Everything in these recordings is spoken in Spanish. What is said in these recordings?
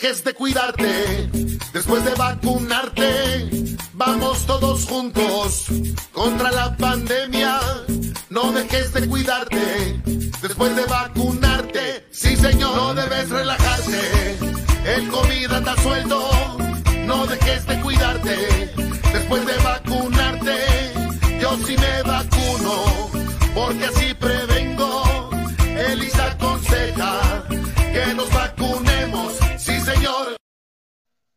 dejes de cuidarte. Después de vacunarte, vamos todos juntos contra la pandemia. No dejes de cuidarte. Después de vacunarte, sí señor, no debes relajarte. El COVID anda suelto. No dejes de cuidarte. Después de vacunarte, yo sí me vacuno. Porque así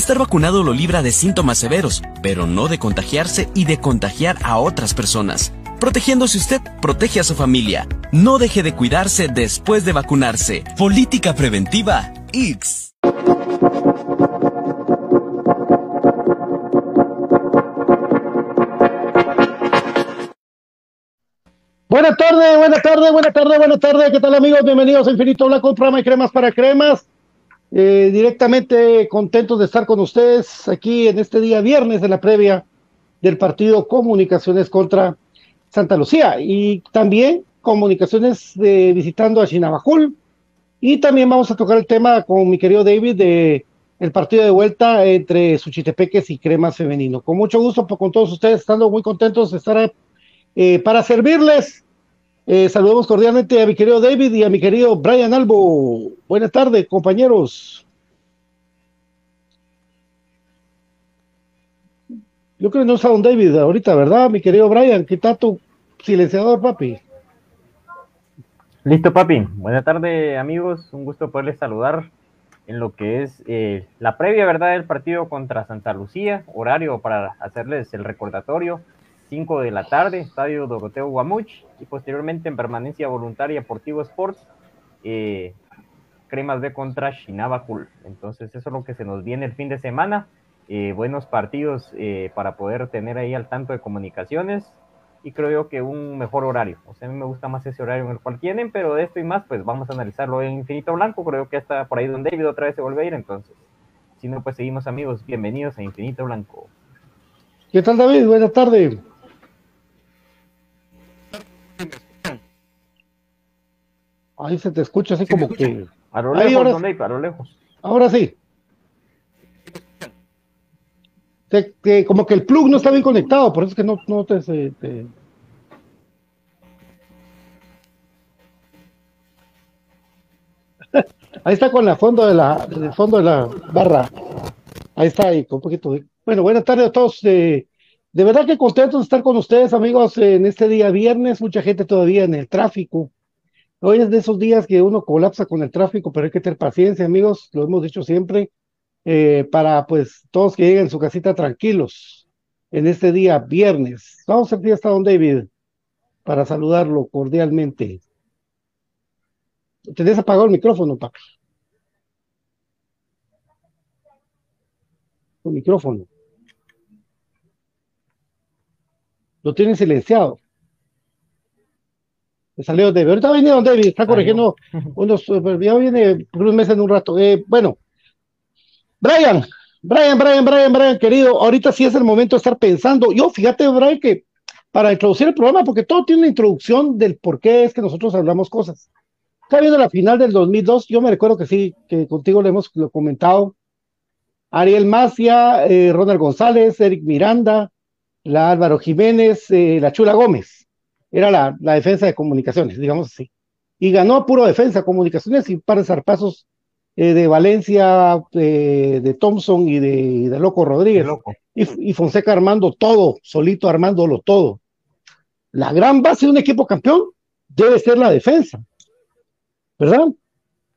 Estar vacunado lo libra de síntomas severos, pero no de contagiarse y de contagiar a otras personas. Protegiéndose usted, protege a su familia. No deje de cuidarse después de vacunarse. Política preventiva X. Buenas tardes, buenas tardes, buenas tardes, buenas tardes. ¿Qué tal amigos? Bienvenidos a Infinito Blanco, programa y cremas para cremas. Eh, directamente contentos de estar con ustedes aquí en este día viernes de la previa del partido Comunicaciones contra Santa Lucía. Y también comunicaciones de, visitando a Chinabajul. Y también vamos a tocar el tema con mi querido David de el partido de vuelta entre Suchitepeques y Cremas Femenino. Con mucho gusto con todos ustedes, estando muy contentos de estar eh, para servirles. Eh, saludamos cordialmente a mi querido David y a mi querido Brian Albo. Buenas tardes, compañeros. Yo creo que no está un David ahorita, ¿verdad, mi querido Brian? ¿Qué está tu silenciador, papi? Listo, papi. Buenas tardes, amigos. Un gusto poderles saludar en lo que es eh, la previa, ¿verdad?, del partido contra Santa Lucía. Horario para hacerles el recordatorio. 5 de la tarde, Estadio Doroteo Guamuch. Y posteriormente en permanencia voluntaria Portivo Sports. Eh, Cremas B contra Shinabajul. Entonces, eso es lo que se nos viene el fin de semana. Eh, buenos partidos para poder tener ahí al tanto de comunicaciones y creo yo que un mejor horario. O sea, a mí me gusta más ese horario en el cual tienen, pero de esto y más, pues vamos a analizarlo en Infinito Blanco. Creo que hasta por ahí donde David otra vez se vuelve a ir, entonces. Si no, pues seguimos amigos. Bienvenidos a Infinito Blanco. ¿Qué tal David? Buenas tardes. Ahí se te escucha así como que... A lo lejos, ahora... a lo lejos. Ahora sí. como que el plug no está bien conectado, por eso es que no, no te, Ahí está con la fondo de la, el fondo de la barra. Ahí está, ahí, con un poquito Bueno, buenas tardes a todos. de verdad que contentos de estar con ustedes, amigos, en este día viernes. Mucha gente todavía en el tráfico. Hoy es de esos días que uno colapsa con el tráfico, pero hay que tener paciencia, amigos. Lo hemos dicho siempre. Eh, para pues todos que lleguen a su casita tranquilos en este día viernes. Vamos a hasta don David para saludarlo cordialmente. Tenés apagado el micrófono, papi. El micrófono. Lo tienen silenciado. Salió David. Ahorita viene don David, está corrigiendo unos, ya viene por un mes en un rato. Eh, bueno, Brian, Brian, Brian, Brian, Brian, querido, ahorita sí es el momento de estar pensando. Yo, fíjate, Brian, que para introducir el programa, porque todo tiene una introducción del por qué es que nosotros hablamos cosas. Está viendo la final del 2002, yo me recuerdo que sí, que contigo le hemos lo comentado. Ariel Macia, eh, Ronald González, Eric Miranda, la Álvaro Jiménez, eh, la Chula Gómez. Era la, la, defensa de comunicaciones, digamos así. Y ganó a puro defensa, comunicaciones y par de zarpazos eh, de Valencia, de Thompson y de, Loco Rodríguez. Y, Fonseca armando todo, solito armándolo todo. La gran base de un equipo campeón debe ser la defensa, ¿verdad?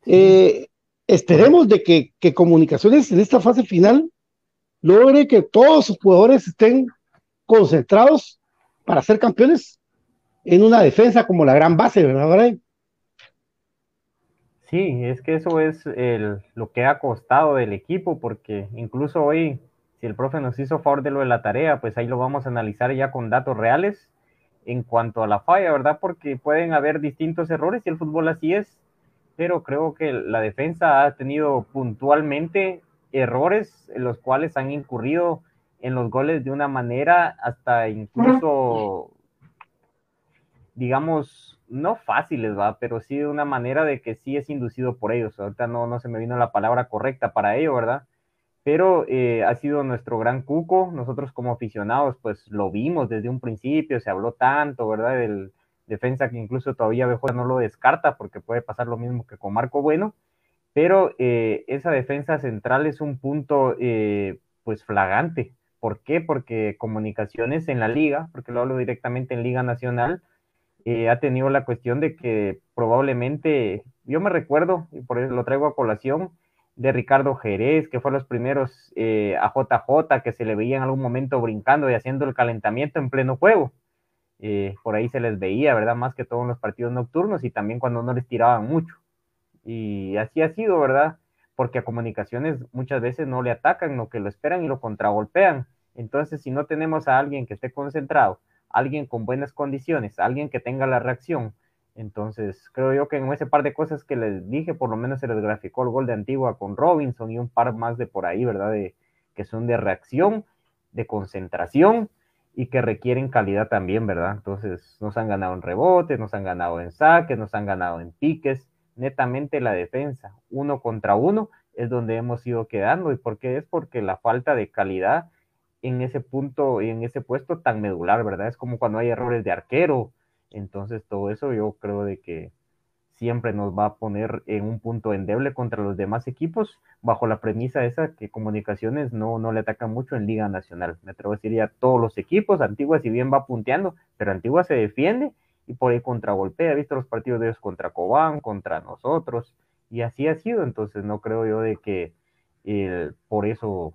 Eh, esperemos de que, que Comunicaciones en esta fase final logre que todos sus jugadores estén concentrados para ser campeones en una defensa como la gran base, ¿verdad, Sí, es que eso es el, lo que ha costado del equipo, porque incluso hoy, si el profe nos hizo favor de lo de la tarea, pues ahí lo vamos a analizar ya con datos reales en cuanto a la falla, ¿verdad? Porque pueden haber distintos errores y el fútbol así es, pero creo que la defensa ha tenido puntualmente errores en los cuales han incurrido en los goles de una manera hasta incluso, digamos, no fáciles, va, pero sí de una manera de que sí es inducido por ellos. Ahorita no, no se me vino la palabra correcta para ello, ¿verdad? Pero eh, ha sido nuestro gran cuco. Nosotros como aficionados, pues lo vimos desde un principio, se habló tanto, ¿verdad? Del defensa que incluso todavía BJ no lo descarta porque puede pasar lo mismo que con Marco Bueno. Pero eh, esa defensa central es un punto, eh, pues, flagante. ¿Por qué? Porque comunicaciones en la liga, porque lo hablo directamente en Liga Nacional, eh, ha tenido la cuestión de que probablemente, yo me recuerdo, y por eso lo traigo a colación, de Ricardo Jerez, que fue los primeros eh, a JJ, que se le veía en algún momento brincando y haciendo el calentamiento en pleno juego. Eh, por ahí se les veía, ¿verdad? Más que todo en los partidos nocturnos y también cuando no les tiraban mucho. Y así ha sido, ¿verdad? Porque a comunicaciones muchas veces no le atacan, lo que lo esperan y lo contragolpean. Entonces, si no tenemos a alguien que esté concentrado, alguien con buenas condiciones, alguien que tenga la reacción. Entonces, creo yo que en ese par de cosas que les dije, por lo menos se les graficó el gol de Antigua con Robinson y un par más de por ahí, ¿verdad? De, que son de reacción, de concentración y que requieren calidad también, ¿verdad? Entonces nos han ganado en rebotes, nos han ganado en saques, nos han ganado en piques, netamente la defensa, uno contra uno, es donde hemos ido quedando. ¿Y por qué? Es porque la falta de calidad en ese punto y en ese puesto tan medular, ¿verdad? Es como cuando hay errores de arquero. Entonces todo eso yo creo de que siempre nos va a poner en un punto endeble contra los demás equipos, bajo la premisa esa que Comunicaciones no, no le ataca mucho en Liga Nacional. Me atrevo a decir ya todos los equipos, Antigua si bien va punteando, pero Antigua se defiende y por ahí contragolpea. He visto los partidos de ellos contra Cobán, contra nosotros, y así ha sido. Entonces no creo yo de que por eso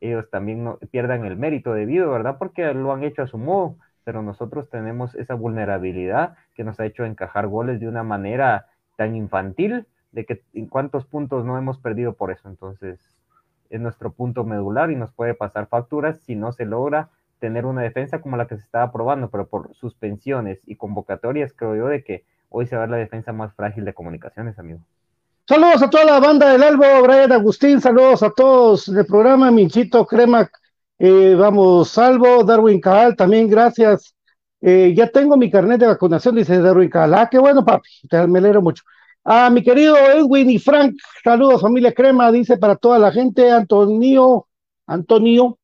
ellos también no, pierdan el mérito debido, ¿verdad? Porque lo han hecho a su modo pero nosotros tenemos esa vulnerabilidad que nos ha hecho encajar goles de una manera tan infantil, de que en cuántos puntos no hemos perdido por eso. Entonces, es nuestro punto medular y nos puede pasar facturas si no se logra tener una defensa como la que se estaba probando, pero por suspensiones y convocatorias, creo yo de que hoy se va a ver la defensa más frágil de comunicaciones, amigo. Saludos a toda la banda del Albo, Brian Agustín, saludos a todos del programa Minchito Crema eh, vamos, salvo, Darwin Cabal, también gracias. Eh, ya tengo mi carnet de vacunación, dice Darwin Cabal. Ah, qué bueno, papi, te, me alegro mucho. A mi querido Edwin y Frank, saludos, familia Crema, dice para toda la gente, Antonio, Antonio,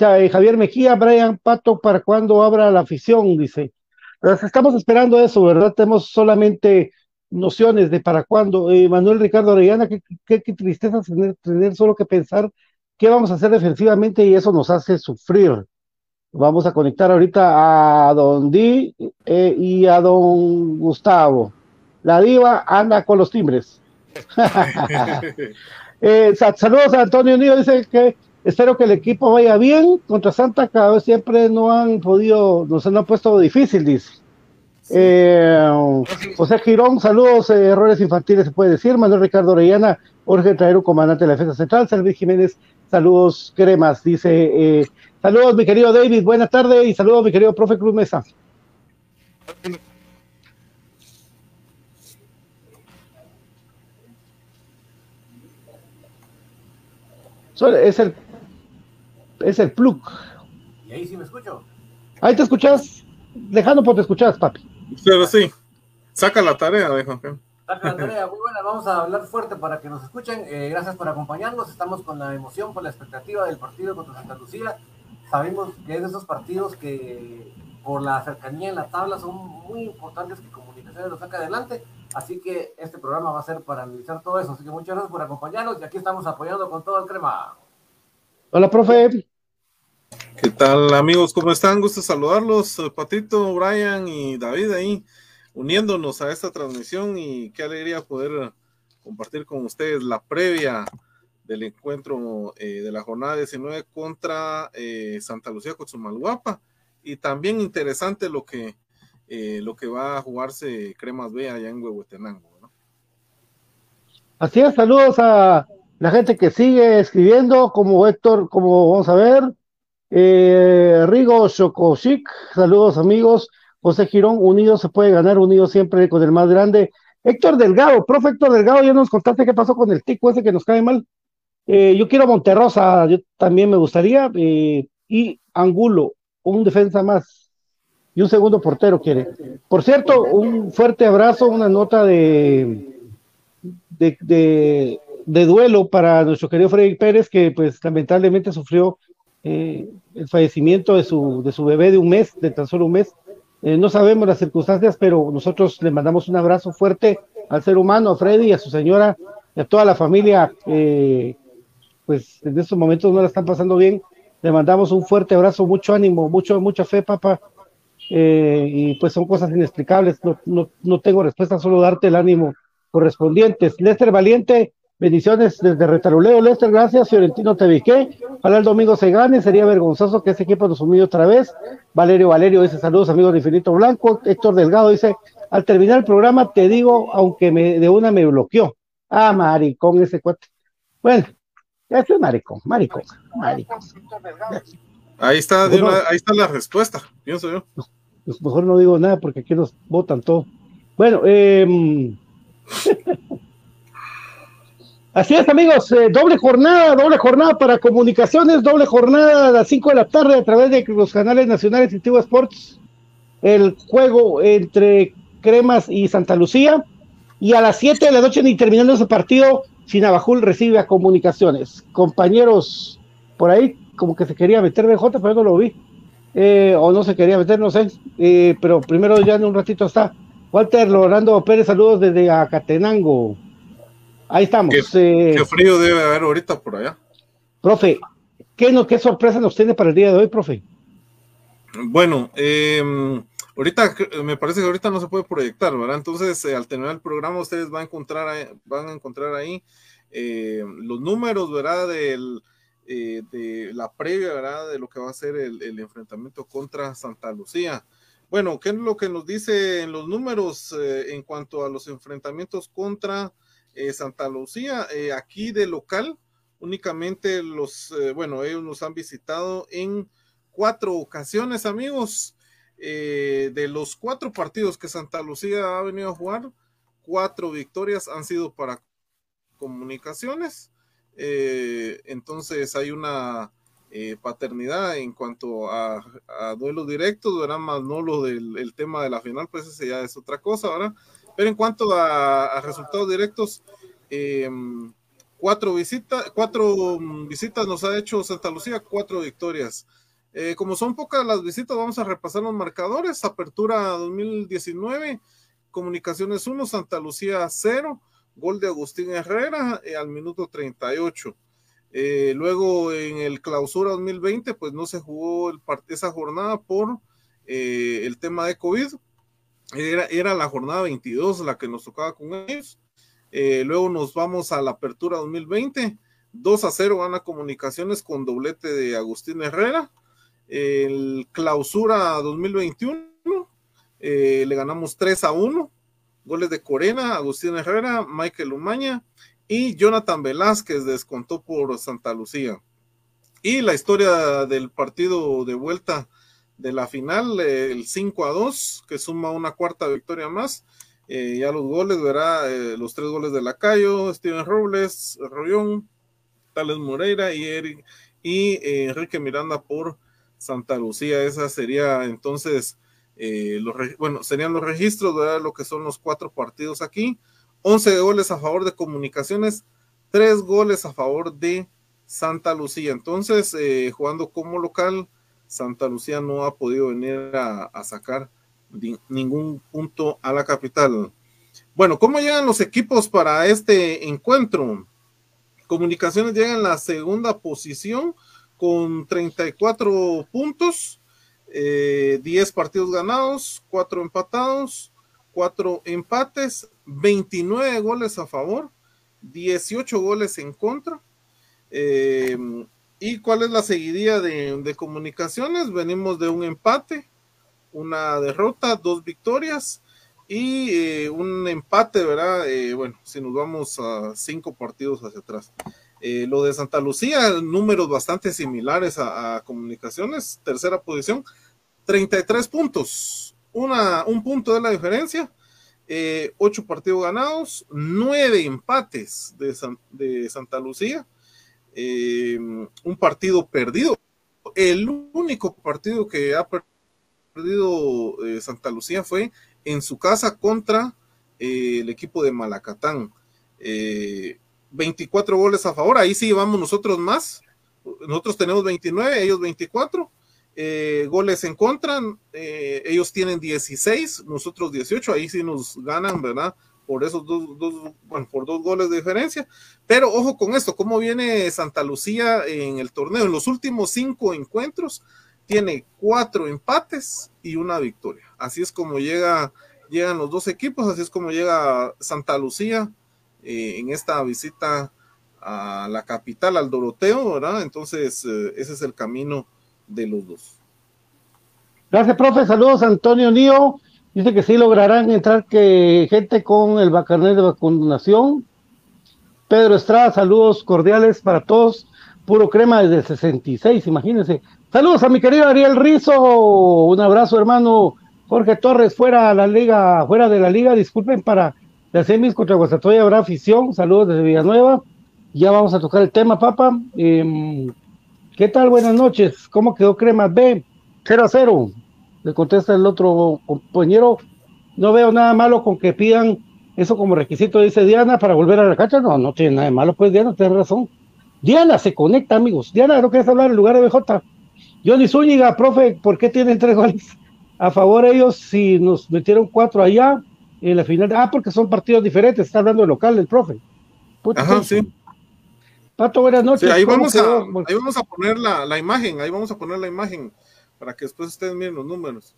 eh, Javier Mejía, Brian Pato, ¿para cuando abra la afición? Dice. Estamos esperando eso, ¿verdad? Tenemos solamente nociones de para cuándo. Manuel Ricardo Orellana, qué, qué, tristeza tener, tener, solo que pensar qué vamos a hacer defensivamente y eso nos hace sufrir. Vamos a conectar ahorita a Don Di eh, y a Don Gustavo. La diva anda con los timbres. eh, saludos a Antonio Nido, dice que espero que el equipo vaya bien contra Santa, cada vez siempre no han podido, nos han puesto difícil, dice. Eh, José Girón, saludos, eh, errores infantiles se puede decir. Manuel Ricardo Orellana, Jorge Traero, comandante de la defensa central. Servín Jiménez, saludos, cremas. Dice, eh, saludos, mi querido David, buenas tardes y saludos, mi querido profe Cruz Mesa. Es el, es el plug. ¿Y ahí sí me escucho? Ahí te escuchas, dejando por te escuchas, papi. Pero sí, saca la tarea, deja. Saca la tarea, muy buena, vamos a hablar fuerte para que nos escuchen. Eh, gracias por acompañarnos, estamos con la emoción, con la expectativa del partido contra Santa Lucía. Sabemos que es de esos partidos que por la cercanía en la tabla son muy importantes que Comunicaciones lo saque adelante. Así que este programa va a ser para analizar todo eso. Así que muchas gracias por acompañarnos y aquí estamos apoyando con todo el crema. Hola, profe. ¿Qué tal amigos? ¿Cómo están? Gusto saludarlos, Patito, Brian y David ahí uniéndonos a esta transmisión y qué alegría poder compartir con ustedes la previa del encuentro eh, de la jornada 19 contra eh, Santa Lucía Cochumalguapa y también interesante lo que eh, lo que va a jugarse Cremas B allá en Huehuetenango. ¿no? Así es, saludos a la gente que sigue escribiendo, como Héctor, como vamos a ver, eh, Rigo Chocochic, saludos amigos. José Girón, unido se puede ganar, unido siempre con el más grande. Héctor Delgado, profe Héctor Delgado, ya nos contaste qué pasó con el tico ese que nos cae mal. Eh, yo quiero Monterrosa, yo también me gustaría. Eh, y Angulo, un defensa más. Y un segundo portero quiere. Por cierto, un fuerte abrazo, una nota de, de, de duelo para nuestro querido Freddy Pérez, que pues lamentablemente sufrió eh, el fallecimiento de su, de su bebé de un mes, de tan solo un mes. Eh, no sabemos las circunstancias, pero nosotros le mandamos un abrazo fuerte al ser humano, a Freddy, a su señora y a toda la familia. Eh, pues en estos momentos no la están pasando bien. Le mandamos un fuerte abrazo, mucho ánimo, mucho, mucha fe, papá. y pues son cosas inexplicables. No, no, no tengo respuesta, solo darte el ánimo correspondiente. Lester Valiente, Bendiciones desde Retaruleo, Lester, gracias. Fiorentino Teviqué. Ojalá el domingo se gane. Sería vergonzoso que ese equipo nos humille otra vez. Valerio Valerio dice saludos, amigos de Infinito Blanco. Héctor Delgado dice, al terminar el programa te digo, aunque me, de una me bloqueó. Ah, maricón ese cuate. Bueno, ese es maricón, maricón, maricón. Ahí está, ahí está la respuesta, pienso yo. Pues mejor no digo nada porque aquí nos votan todo. Bueno, eh, Así es, amigos, eh, doble jornada, doble jornada para comunicaciones, doble jornada a las 5 de la tarde a través de los canales nacionales y TV Sports. El juego entre Cremas y Santa Lucía. Y a las 7 de la noche, ni terminando ese partido, Chinabajul recibe a comunicaciones. Compañeros, por ahí como que se quería meter BJ, pero no lo vi. Eh, o no se quería meter, no sé. Eh, pero primero ya en un ratito está. Walter Lorando Pérez, saludos desde Acatenango. Ahí estamos. Qué, eh, frío debe haber ahorita por allá. Profe, ¿qué, no, ¿qué sorpresa nos tiene para el día de hoy, profe? Bueno, em, ahorita me parece que ahorita no se puede proyectar, ¿verdad? Entonces, al terminar el programa, ustedes van a encontrar, van a encontrar ahí los números, ¿verdad? Del, eh, de la previa, ¿verdad? De lo que va a ser el, enfrentamiento contra Santa Lucía. Bueno, ¿qué es lo que nos dice en los números eh, en cuanto a los enfrentamientos contra eh, Santa Lucía? aquí de local, únicamente los, bueno, ellos nos han visitado en cuatro ocasiones, amigos. de los cuatro partidos que Santa Lucía ha venido a jugar, cuatro victorias han sido para comunicaciones eh, entonces hay una eh, paternidad en cuanto a, duelos directos, ¿verdad? Más no lo del tema de la final, pues ese ya es otra cosa, ¿verdad? Pero en cuanto a, resultados directos, em, cuatro visitas, cuatro visitas nos ha hecho Santa Lucía, cuatro victorias. Eh, como son pocas las visitas, vamos a repasar los marcadores. Apertura 2019, Comunicaciones 1, Santa Lucía 0, gol de Agustín Herrera eh, al minuto 38. Eh, luego en el clausura 2020, pues no se jugó esa jornada por eh, el tema de COVID. Era, era, la jornada 22 la que nos tocaba con ellos. luego nos vamos a la apertura 2020. 2 a 0 gana comunicaciones con doblete de Agustín Herrera. El clausura 2021 le ganamos 3 a 1 Goles de Corena, Agustín Herrera, Michael Umaña y Jonathan Velázquez descontó por Santa Lucía. Y la historia del partido de vuelta de la final, el 5 a 2, que suma una cuarta victoria más. Eh, ya los goles, verá, eh, los tres goles de Lacayo, Steven Robles, Rollón, Tales Moreira y, Eric, y eh, Enrique Miranda por Santa Lucía. Esa sería entonces los, bueno, serían los registros, de lo que son los cuatro partidos aquí. 11 goles a favor de Comunicaciones, 3 goles a favor de Santa Lucía. Entonces, jugando como local, Santa Lucía no ha podido venir a, sacar ningún punto a la capital. Bueno, ¿cómo llegan los equipos para este encuentro? Comunicaciones llega en la segunda posición con 34 puntos. 10 eh, partidos ganados, 4 empatados, 4 empates, 29 goles a favor, 18 goles en contra. Eh, ¿Y cuál es la seguidilla de, comunicaciones? Venimos de un empate, una derrota, dos victorias y eh, un empate, ¿verdad? bueno, si nos vamos a cinco partidos hacia atrás. lo de Santa Lucía, números bastante similares a, comunicaciones, tercera posición, 33 puntos, una, un punto de la diferencia, eh, ocho partidos ganados, nueve empates de Santa Lucía, eh, un partido perdido. El único partido que ha perdido eh, Santa Lucía fue en su casa contra el equipo de Malacatán. 24 goles a favor, ahí sí vamos nosotros más. Nosotros tenemos 29, ellos 24 eh, goles en contra, eh, ellos tienen 16, nosotros 18, ahí sí nos ganan, ¿verdad? Por esos dos, dos, bueno, por dos goles de diferencia. Pero ojo con esto, cómo viene Santa Lucía en el torneo. En los últimos cinco encuentros tiene cuatro empates y una victoria. Así es como llega, llegan los dos equipos, así es como llega Santa Lucía eh, en esta visita a la capital, al Doroteo, ¿verdad? Entonces, ese es el camino de los dos. Gracias, profe. Saludos, Antonio Nío. Dice que sí lograrán entrar que gente con el bacarnet de vacunación. Pedro Estrada, saludos cordiales para todos. Puro crema desde el 66, imagínense. Saludos a mi querido Ariel Rizo. Un abrazo, hermano. Jorge Torres, fuera la liga, fuera de la liga, disculpen para las semis contra Guastatoya habrá afición. Saludos desde Villanueva. ya vamos a tocar el tema, papá. Em, ¿Qué tal? Buenas noches. ¿Cómo quedó Crema B? 0 a 0. Le contesta el otro compañero. No veo nada malo con que pidan eso como requisito, dice Diana, para volver a la cancha. No, no tiene nada de malo, pues Diana, tiene razón. Diana se conecta, amigos. Diana, ¿no quieres hablar en lugar de BJ? Johnny Zúñiga, profe, ¿por qué tienen tres goles a favor ellos si nos metieron cuatro allá en la final? Ah, porque son partidos diferentes, está hablando de local el profe. Ajá, sí. Pato, buenas noches. ahí, vamos a, ahí vamos a poner la, la, imagen, ahí vamos a poner la imagen para que después ustedes miren los números.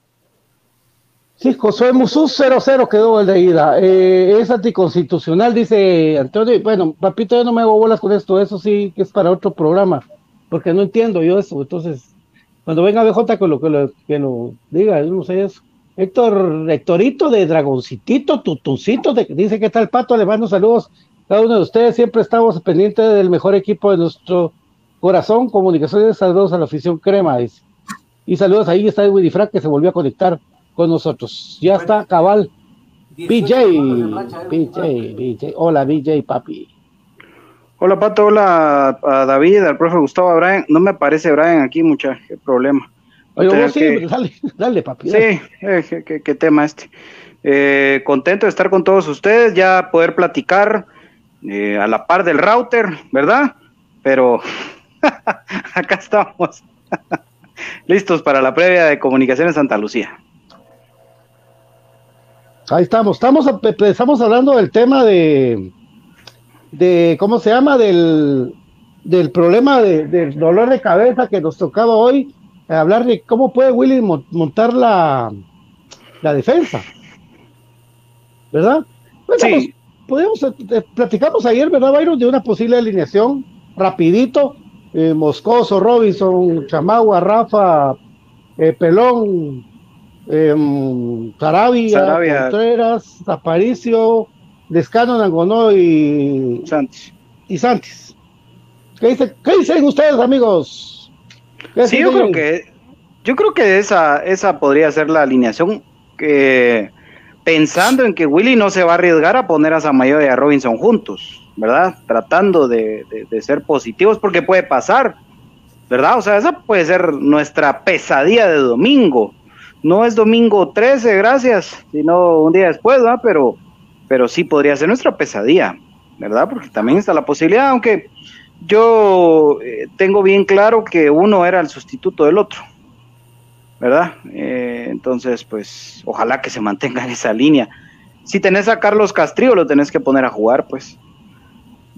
Sí, Josué Musú 0-0 quedó el de ida. Eh, es anticonstitucional, dice Antonio. Bueno, papito, yo no me hago bolas con esto, eso sí que es para otro programa, porque no entiendo yo eso. Entonces, cuando venga BJ con lo que lo, diga, yo no sé eso. Héctor, Héctorito de Dragoncitito, Tutuncito, de, dice que el pato, le mando saludos cada uno de ustedes siempre estamos pendientes del mejor equipo de nuestro corazón. Comunicaciones, saludos a la afición crema. Y saludos ahí está Willy Frank que se volvió a conectar con nosotros. Ya está, cabal. BJ, BJ, BJ. Hola, BJ, papi. Hola, Pato. Hola a David, al profe Gustavo, a Brian. No me aparece Brian aquí, mucha problema. Oye, sí, dale, dale, papi. Sí, eh, qué, tema este. Eh, contento de estar con todos ustedes, ya poder platicar eh, a la par del router, ¿verdad? Pero acá estamos, listos para la previa de comunicaciones Santa Lucía. Ahí estamos, estamos, estamos hablando del tema de, de ¿cómo se llama? Del, del problema de, del dolor de cabeza que nos tocaba hoy, hablar de cómo puede Willy montar la, la defensa, ¿verdad? sí podemos, eh, platicamos ayer, ¿verdad, Byron? De una posible alineación, rapidito, eh, Moscoso, Robinson, Chamagua, Rafa, eh, Pelón, eh, Sarabia, Contreras, Aparicio, Descano, Nangonó y Santis. Y Santis. ¿Qué, dice, ¿Qué dicen ustedes, amigos? Sí, yo creo que yo creo que esa, esa podría ser la alineación que pensando en que Willy no se va a arriesgar a poner a Samayo y a Robinson juntos, ¿verdad? Tratando de, ser positivos porque puede pasar, ¿verdad? O sea, esa puede ser nuestra pesadilla de domingo. No es domingo 13, gracias, sino un día después, ¿verdad? Pero, pero sí podría ser nuestra pesadilla, ¿verdad? Porque también está la posibilidad, aunque yo eh, tengo bien claro que uno era el sustituto del otro. ¿verdad? Eh, entonces, pues, ojalá que se mantenga en esa línea. Si tenés a Carlos Castrillo, lo tenés que poner a jugar, pues,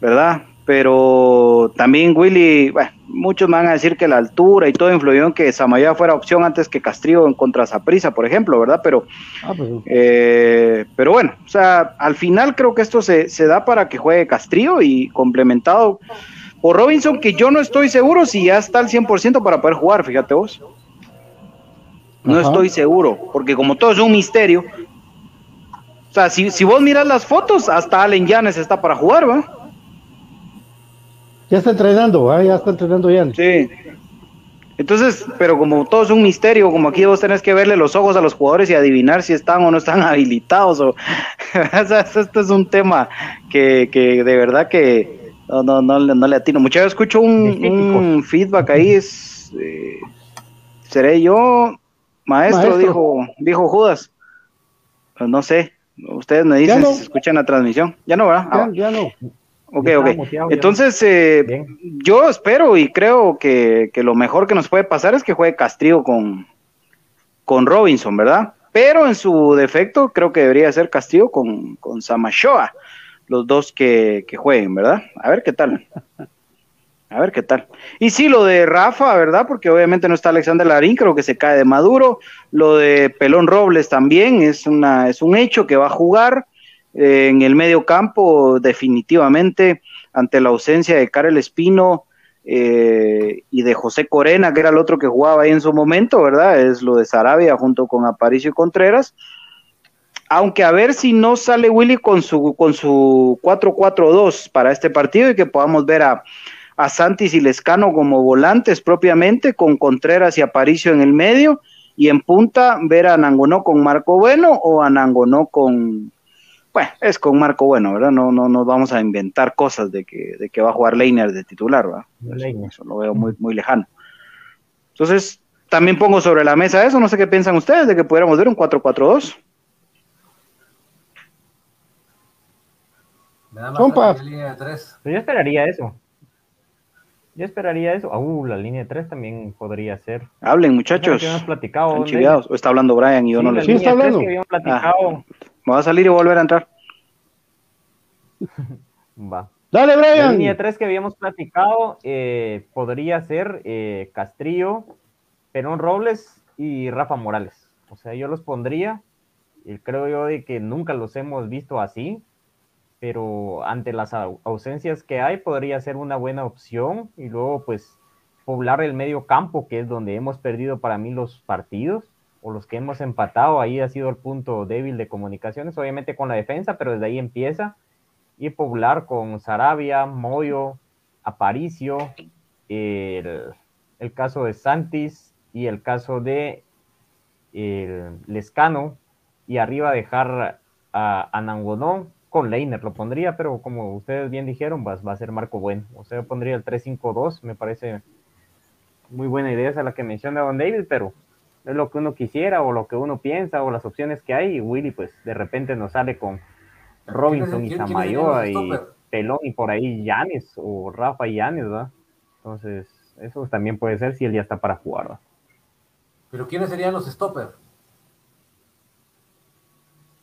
¿verdad? Pero también Willy, bueno, muchos van a decir que la altura y todo influyó en que Samaya fuera opción antes que Castrillo en contra Zaprisa, por ejemplo, ¿verdad? Pero, ah, pues eh, pero bueno, o sea, al final creo que esto se, se da para que juegue Castrillo y complementado por Robinson, que yo no estoy seguro si ya está al 100% para poder jugar, fíjate vos. No estoy seguro, porque como todo es un misterio. O sea, si, si vos miras las fotos, hasta Allen Yanes está para jugar, ¿va? Ya está entrenando, ya está entrenando Yanes. Sí. Entonces, pero como todo es un misterio, como aquí vos tenés que verle los ojos a los jugadores y adivinar si están o no están habilitados. O, este es un tema que, que de verdad que no, no, no, no le atino. Muchas veces escucho un, feedback ahí, es, eh, seré yo, Maestro, dijo, dijo Judas. Pues no sé, ustedes me dicen si se escuchan la transmisión. Ya no, ¿verdad? Ya, no. Ok, ok. Entonces, eh, yo espero y creo que, lo mejor que nos puede pasar es que juegue Castrillo con, con Robinson, ¿verdad? Pero en su defecto, creo que debería ser Castillo con, con Samashoa, los dos que, que jueguen, ¿verdad? A ver qué tal. A ver qué tal. Y sí, lo de Rafa, ¿verdad? Porque obviamente no está Alexander Larín, creo que se cae de Maduro. Lo de Pelón Robles también es, una, es un hecho que va a jugar en el medio campo, definitivamente, ante la ausencia de Karel Espino eh, y de José Corena, que era el otro que jugaba ahí en su momento, ¿verdad? Es lo de Sarabia junto con Aparicio y Contreras. Aunque a ver si no sale Willy con su, con su 4-4-2 para este partido y que podamos ver a a Santis y Lescano como volantes propiamente, con Contreras y Aparicio en el medio, y en punta ver a Nangonó con Marco Bueno o a Nangonó con, bueno, es con Marco Bueno, ¿verdad? No, no nos vamos a inventar cosas de que, de que va a jugar Leiner de titular, ¿verdad? Eso, eso, lo veo muy, muy lejano. Entonces, también pongo sobre la mesa eso, no sé qué piensan ustedes de que pudiéramos ver un 4-4-2. Compa. Yo esperaría eso. Yo esperaría eso. Uh, la línea de 3 también podría ser. Hablen, muchachos. Hemos platicado. ¿O está hablando Brian y yo no le Sí, está hablando. Ah, me va a salir y volver a entrar. Va. Dale, Brian. La línea 3 que habíamos platicado eh, podría ser eh, Castrillo, Perón Robles y Rafa Morales. O sea, yo los pondría. Y creo yo de que nunca los hemos visto así pero ante las ausencias que hay podría ser una buena opción y luego pues poblar el medio campo, que es donde hemos perdido para mí los partidos o los que hemos empatado, ahí ha sido el punto débil de comunicaciones, obviamente con la defensa, pero desde ahí empieza y poblar con Sarabia, Moyo, Aparicio, el, caso de Santis y el caso de Lescano y arriba dejar a, a con Leiner lo pondría, pero como ustedes bien dijeron, va, va a ser Marco Bueno. O sea, pondría el 3-5-2, me parece muy buena idea esa la que menciona Don David, pero es lo que uno quisiera o lo que uno piensa o las opciones que hay. Y Willy, pues de repente nos sale con Robinson y Samayoa y Pelón y por ahí Yanes o Rafa y Yanes, ¿verdad? Entonces, eso también puede ser si él ya está para jugar, ¿verdad? Pero ¿quiénes serían los stoppers?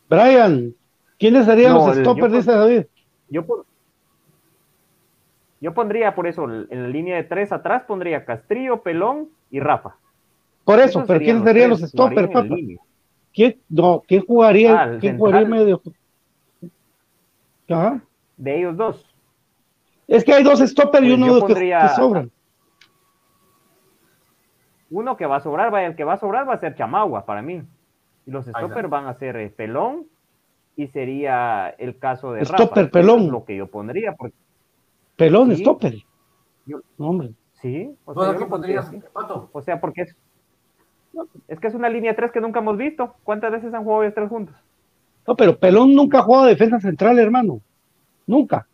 Brian, ¿Quiénes serían los stoppers, dice David? Yo, yo pondría por eso, en la línea de tres atrás, pondría Castrillo, Pelón y Rafa. Por eso, pero ¿quiénes serían los stoppers, papá? ¿Quién, no, ¿quién jugaría, ah, ¿quién jugaría medio? Ajá. De ellos dos. Es que hay dos stoppers y pues uno que, que, sobran. Uno que va a sobrar, el que va a sobrar va a ser Chamagua para mí. Y los stoppers van a ser eh, Pelón y sería el caso de Stopper, Rafa. pelón. lo que yo pondría. Porque... Pelón, stopper. no, hombre. Sí, o sea, yo pondría, o sea, porque es, es que es una línea 3 que nunca hemos visto. ¿Cuántas veces han jugado ellos tres juntos? No, pero Pelón nunca ha jugado defensa central, hermano. Nunca.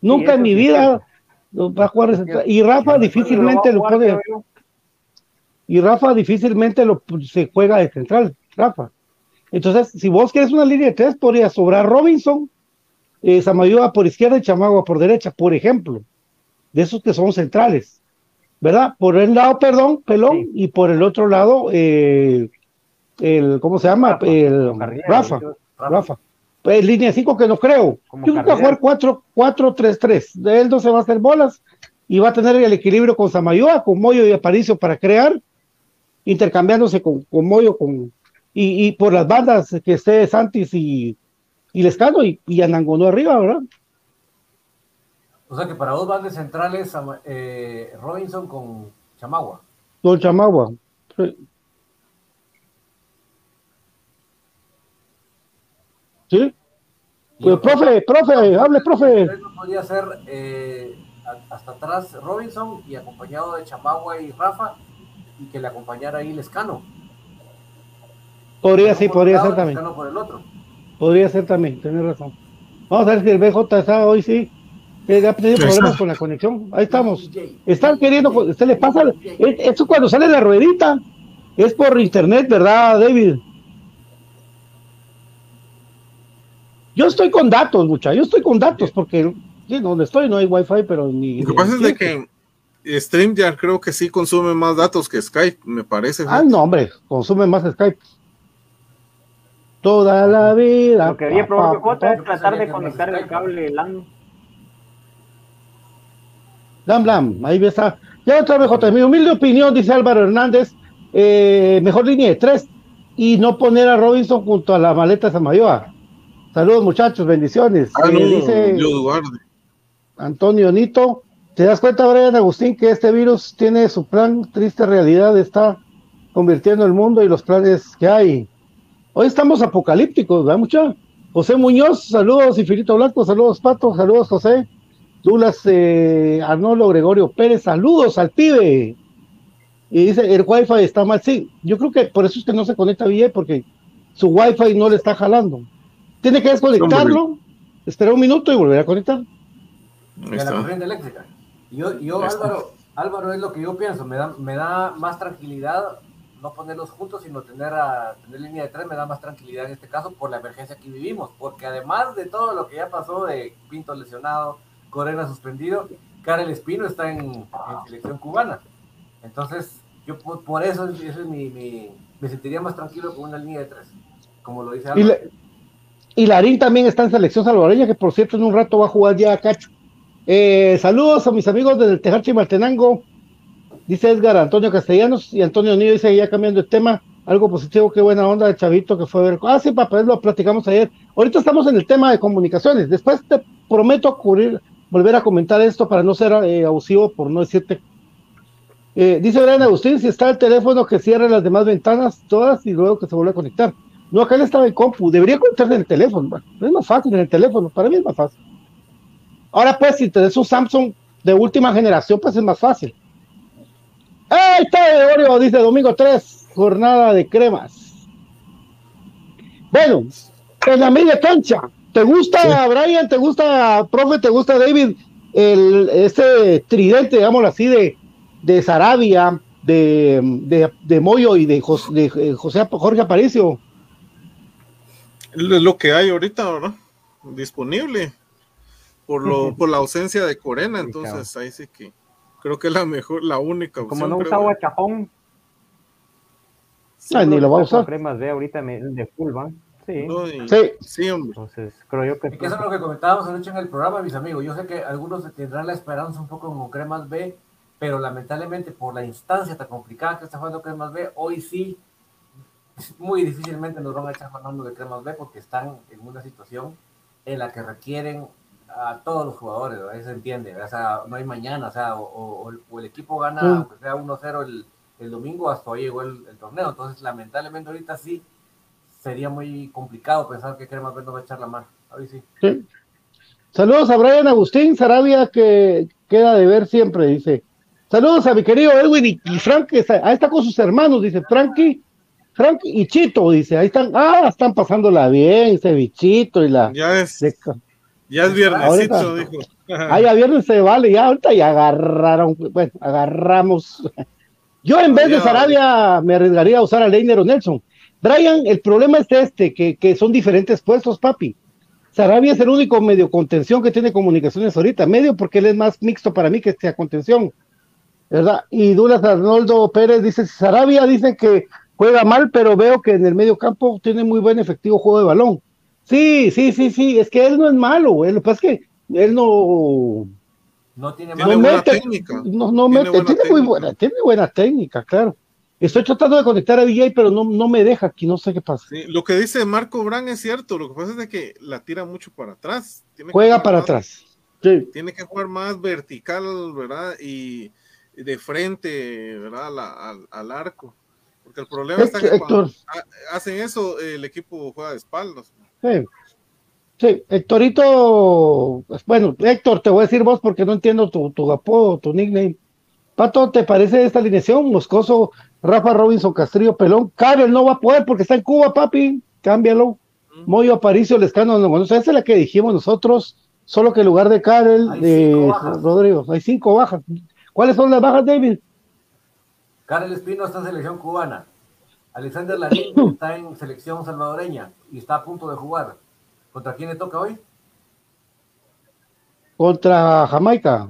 Nunca en mi vida va a jugar central. Y Rafa difícilmente lo, puede. Y Rafa difícilmente lo, se juega de central, Rafa. Entonces, si vos querés una línea de tres, podría sobrar Robinson, eh, por izquierda y Chamagua por derecha, por ejemplo, de esos que son centrales, ¿verdad? Por el lado, perdón, Pelón, y por el otro lado, eh, el, ¿cómo se llama? Rafa, el, Rafa, Rafa. Pues, línea 5 que no creo. Yo creo que jugar 4-3-3. De él no se va a hacer bolas y va a tener el equilibrio con Samayoa, con Moyo y Aparicio para crear, intercambiándose con, con Moyo, con, y, por las bandas que esté Santis y, y Lescano y, y Anangonó arriba, ¿verdad? O sea que para dos bandas centrales, eh, Robinson con Chamagua. Con Chamagua. Sí. ¿Sí? Pues, profe, profe, hable, profe. Podría ser eh, hasta atrás Robinson y acompañado de Chamagua y Rafa y que le acompañara ahí Lescano. Podría, sí, podría ser también. Podría ser también, tenés razón. Vamos a ver si el BJ está hoy, sí. Eh, ha tenido problemas con la conexión. Ahí estamos. Están queriendo, se le pasa. Esto cuando sale la ruedita es por internet, ¿verdad, David? Yo estoy con datos, mucha. Yo estoy con datos porque sí, donde estoy no hay wifi, pero ni. Lo que pasa es de que StreamYard creo que sí consume más datos que Skype, me parece. Ah, no, hombre, consume más Skype toda la vida. Lo que había probado es tratar de conectar el cable LAN. Blam, blam, ahí está. Ya otra vez, J. Mi humilde opinión, dice Álvaro Hernández, eh, mejor línea de tres y no poner a Robinson junto a la maleta Samayoa. Saludos, muchachos, bendiciones. Ah, eh, dice Antonio Nito, ¿te das cuenta, Brian Agustín, que este virus tiene su plan? Triste realidad, está convirtiendo el mundo y los planes que hay. Hoy estamos apocalípticos, ¿verdad, mucha? José Muñoz, saludos, Infinito Blanco, saludos, Pato, saludos, José. Dulas eh, Arnolo Gregorio Pérez, saludos al pibe. Y dice, el wifi está mal, sí. Yo creo que por eso es que no se conecta bien, porque su wifi no le está jalando. Tiene que desconectarlo, esperar un minuto y volver a conectar. De la corriente eléctrica. Yo, yo Álvaro, Álvaro, es lo que yo pienso, me da, me da más tranquilidad no ponerlos juntos, sino tener, a, tener línea de tres, me da más tranquilidad en este caso por la emergencia que vivimos, porque además de todo lo que ya pasó de Pinto lesionado, Corena suspendido, Karel Espino está en, en selección cubana. Entonces, yo por, por eso, eso es mi, mi, me sentiría más tranquilo con una línea de tres, como lo dice Y, Álvaro. la- y Larín también está en selección salvadoreña, que por cierto en un rato va a jugar ya a Cacho. Eh, saludos a mis amigos del Tejarchi Martenango, dice Edgar Antonio Castellanos, y Antonio Nido dice ya cambiando de tema, algo positivo, qué buena onda de Chavito que fue a ver. Ah, sí, papá, lo platicamos ayer. Ahorita estamos en el tema de comunicaciones, después te prometo cubrir, volver a comentar esto para no ser eh, abusivo, por no decirte eh, dice Brian Agustín, si está el teléfono que cierre las demás ventanas todas y luego que se vuelve a conectar. No, acá él estaba en compu, debería conectarse en el teléfono. Es más fácil en el teléfono, para mí es más fácil. Ahora pues, si tenés un Samsung de última generación, pues es más fácil. ¡Ahí está Gregorio! Dice Domingo 3, jornada de cremas. Bueno, en la media cancha, ¿te gusta Brian? ¿Te gusta, profe? ¿Te gusta David? El, ese tridente, digámoslo así, de, de Sarabia, de, de, de Moyo y de, Jos- de, eh, José Jorge Aparicio. Es lo que hay ahorita, ¿verdad? Disponible. Por, lo, por la ausencia de Corena, entonces ahí sí que creo que es la mejor, la única opción. Como no creo. usa guachajón. Ah, ni lo va a usar. ahorita me- de full, ¿va? Sí. Sí. sí, hombre. Entonces, creo yo que. Y que eso es lo que comentábamos anoche en el programa, mis amigos. Yo sé que algunos tendrán la esperanza un poco con Cremas B, pero lamentablemente por la instancia tan complicada que está jugando Cremas B, hoy sí, muy difícilmente nos van a echar ganando de Cremas B porque están en una situación en la que requieren a todos los jugadores, ¿verdad? Ahí se entiende, ¿verdad? o sea, no hay mañana, o sea, o, o- o el, equipo gana, aunque sea 1-0 el, el domingo, hasta hoy llegó el, el torneo, entonces lamentablemente ahorita sí sería muy complicado pensar que Cremas B no va a echar la mano, hoy sí. Sí. Saludos a Brian Agustín Sarabia, que queda de ver siempre, dice. Saludos a mi querido Edwin y, y Frank, que está, ahí está con sus hermanos, dice Frankie, Frank y Chito, dice, ahí están, ah, están pasándola bien, ese bichito y la... Ya es, de- ya es viernesito, Ahorita- dijo. Ay, a viernes se vale, ya ahorita ya agarraron, bueno, agarramos. Yo en vez de Ya. Sarabia me arriesgaría a usar a Leiner o Nelson. Brian, el problema es este, que, que son diferentes puestos, papi. Sarabia es el único medio contención que tiene comunicaciones ahorita, medio porque él es más mixto para mí que sea contención, ¿verdad? Y Dulas Arnoldo Pérez dice, Sarabia dicen que juega mal, pero veo que en el medio campo tiene muy buen efectivo juego de balón. Sí, sí, sí, sí, es que él no es malo, güey. Lo que pasa es que él no, No tiene Tiene no buena mete, técnica. no, no Tiene mete, buena tiene muy buena, tiene buena técnica, claro. Estoy tratando de conectar a DJ, pero no, no me deja aquí, no sé qué pasa. Sí, lo que dice Marco Bran es cierto, lo que pasa es de que la tira mucho para atrás. Tiene Juega para más- atrás. Sí. Tiene que jugar más vertical, ¿verdad? Y de frente, ¿verdad? La- al, al arco. Porque el problema está que Héctor- cuando hacen eso, el equipo juega de espaldas. Sí. Sí, Héctorito, bueno, Héctor, te voy a decir vos porque no entiendo tu, tu apodo, tu nickname. Pato, ¿te parece esta alineación? Moscoso, Rafa Robinson, Castrillo, Pelón. Karel no va a poder porque está en Cuba, papi. Cámbialo. Moyo Aparicio, Lescano, no, esa es la que dijimos nosotros, solo que en lugar de Karel, de. Rodrigo, hay cinco bajas. ¿Cuáles son las bajas, David? Karel Espino está en selección cubana. Alexander Larín está en selección salvadoreña y está a punto de jugar. ¿Contra quién le toca hoy? Contra Jamaica.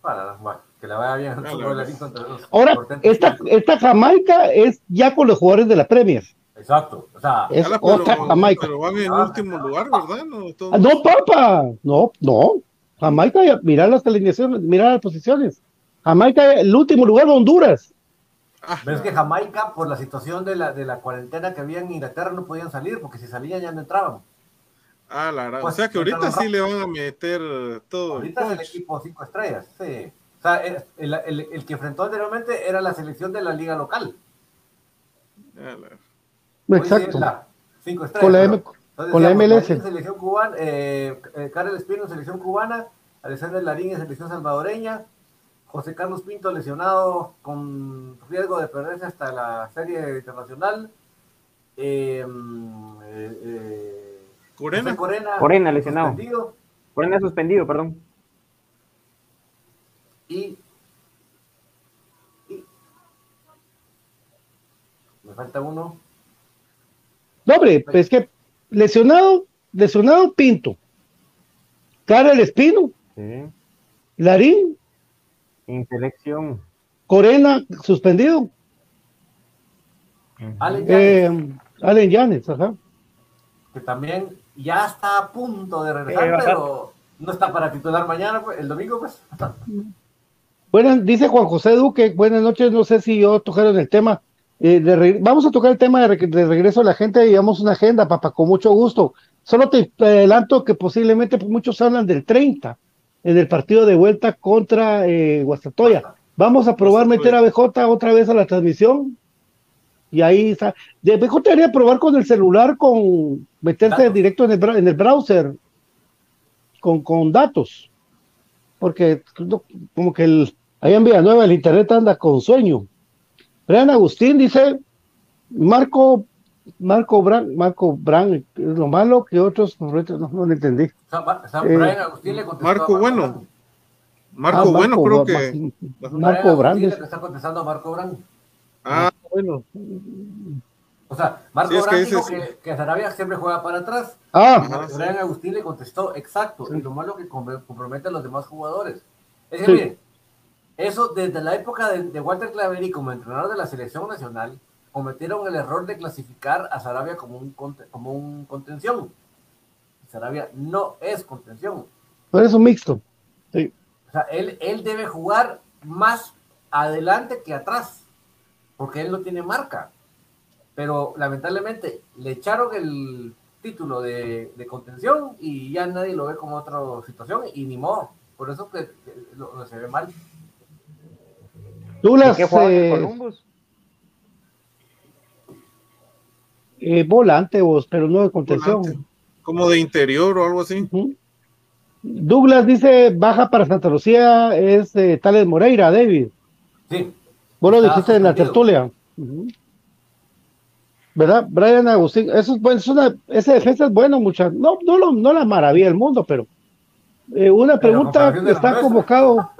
Para, bueno, que la vaya bien el contra los Ahora, esta, esta Jamaica es ya con los jugadores de la Premier. Exacto, o sea, Es pero, otra Jamaica. pero van en Ah. último lugar, ¿verdad? No, Ah, No, papá, no, no. Jamaica, mira las alineaciones, mira las posiciones. Jamaica, el último lugar de Honduras. Ah, ves que Jamaica, por la situación de la, de la cuarentena que había en Inglaterra, no podían salir, porque si salían ya no entraban. ah, la Pues, o sea que ahorita sí le van a meter todo. el Ahorita es el equipo cinco estrellas, sí. O sea, el, el- el- el que enfrentó anteriormente era la selección de la liga local. Exacto. la cinco estrellas. Con la, pero- M- entonces con la decíamos, MLS. Selección cubana, eh, eh, Karel Espino en selección cubana, Alexander Larín en selección salvadoreña, José Carlos Pinto lesionado con riesgo de perderse hasta la serie internacional. Eh, eh, eh, Corena. Corena, Corena, lesionado. suspendido. Corena suspendido, perdón. Y, y- me falta uno. No, hombre, es que lesionado, lesionado Pinto. Cara el Espino, Sí. Larín, Intelección. Corena, suspendido. Allen Yanes, Eh, Allen Yanes, ajá. que también ya está a punto de Eh, regresar, bajar. pero no está para titular mañana, pues, el domingo, pues. Buenas, dice Juan José Duque, buenas noches, no sé si yo tocaron el tema. eh, de vamos a tocar el tema de, re- de regreso a la gente, llevamos una agenda, papá, con mucho gusto. Solo te adelanto que posiblemente muchos hablan del 30, en el partido de vuelta contra eh, Guastatoya. Vamos a probar meter a BJ otra vez a la transmisión. Y ahí está. De BJ debería probar con el celular, con meterse directo en el, en el browser, con, con datos. Porque no, como que el, ahí en Villanueva el internet anda con sueño. Brian Agustín dice, Marco, Marco Bran, Marco Bran, es lo malo que otros, no, no lo entendí. Eh, Brian Agustín le contestó Marco a Bueno. Marco Ah, Bueno, creo que. Marco le está contestando a Marco Brand. Ah, Bueno. O sea, Marco Sí, es que dijo es- que, que Sarabia siempre juega para atrás. Ah, sí. Brian Agustín le contestó exacto, y lo malo que com- compromete a los demás jugadores. Es que Sí. miren, eso desde la época de, de Walter Claveri como entrenador de la selección nacional, cometieron el error de clasificar a Sarabia como un, como un contención. Sarabia no es contención. pero es un mixto. Sí. O sea, él, él debe jugar más adelante que atrás, porque él no tiene marca. Pero lamentablemente le echaron el título de, de contención y ya nadie lo ve como otra situación y ni modo. Por eso que, que lo, lo se ve mal. Douglas, ¿Qué jugaba en eh, Columbus? eh, volante vos, pero no de contención. Volante. como de interior o algo así. Douglas dice, baja para Santa Lucía, es eh, Tales Moreira, David. Sí, Vos lo dijiste en la tertulia. ¿Verdad? Brian Agustín, eso es bueno, es una, esa defensa es bueno, muchachos. No, no, lo- no la maravilla del mundo, pero eh, una Pero pregunta, está nuestra. convocado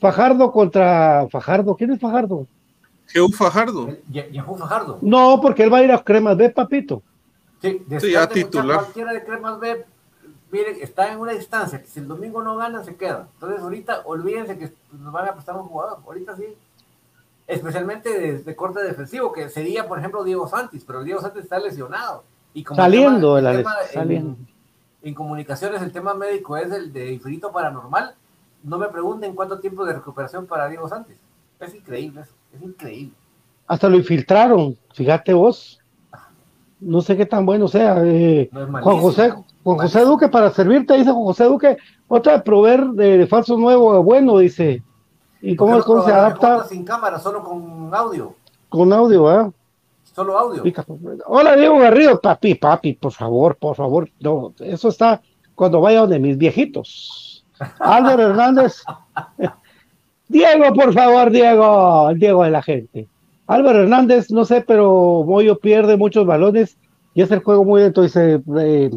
Fajardo contra Fajardo. ¿Quién es Fajardo? Geu Fajardo. Yehú Fajardo. No, porque él va a ir a Cremas B, papito. Sí, Sí, ya titular. Cualquiera de Cremas B, miren, está en una distancia que si el domingo no ganan, se queda. Entonces, ahorita olvídense que nos van a prestar un jugador. Ahorita sí. Especialmente de, de corte defensivo, que sería, por ejemplo, Diego Santis, pero Diego Santis está lesionado. Y como Saliendo de la el les- en- saliendo. en comunicaciones el tema médico es el de infinito paranormal, no me pregunten cuánto tiempo de recuperación para Diego Santis. Es increíble eso, es increíble. Hasta lo infiltraron, fíjate vos. No sé qué tan bueno sea. eh, No Juan. José, Juan José Duque, para servirte, dice Juan José Duque, otra de proveer de, de falso nuevo a bueno, dice. ¿Y cómo, ¿Por qué no cómo se adapta sin cámara, solo con audio? con audio, ah? Solo audio. Hola Diego Garrido, papi, papi, por favor, por favor. No, eso está cuando vaya donde mis viejitos. Albert Hernández. Diego, por favor, Diego, el Diego de la gente. Álvaro Hernández, no sé, pero Moyo pierde muchos balones y es el juego muy lento. Dice eh,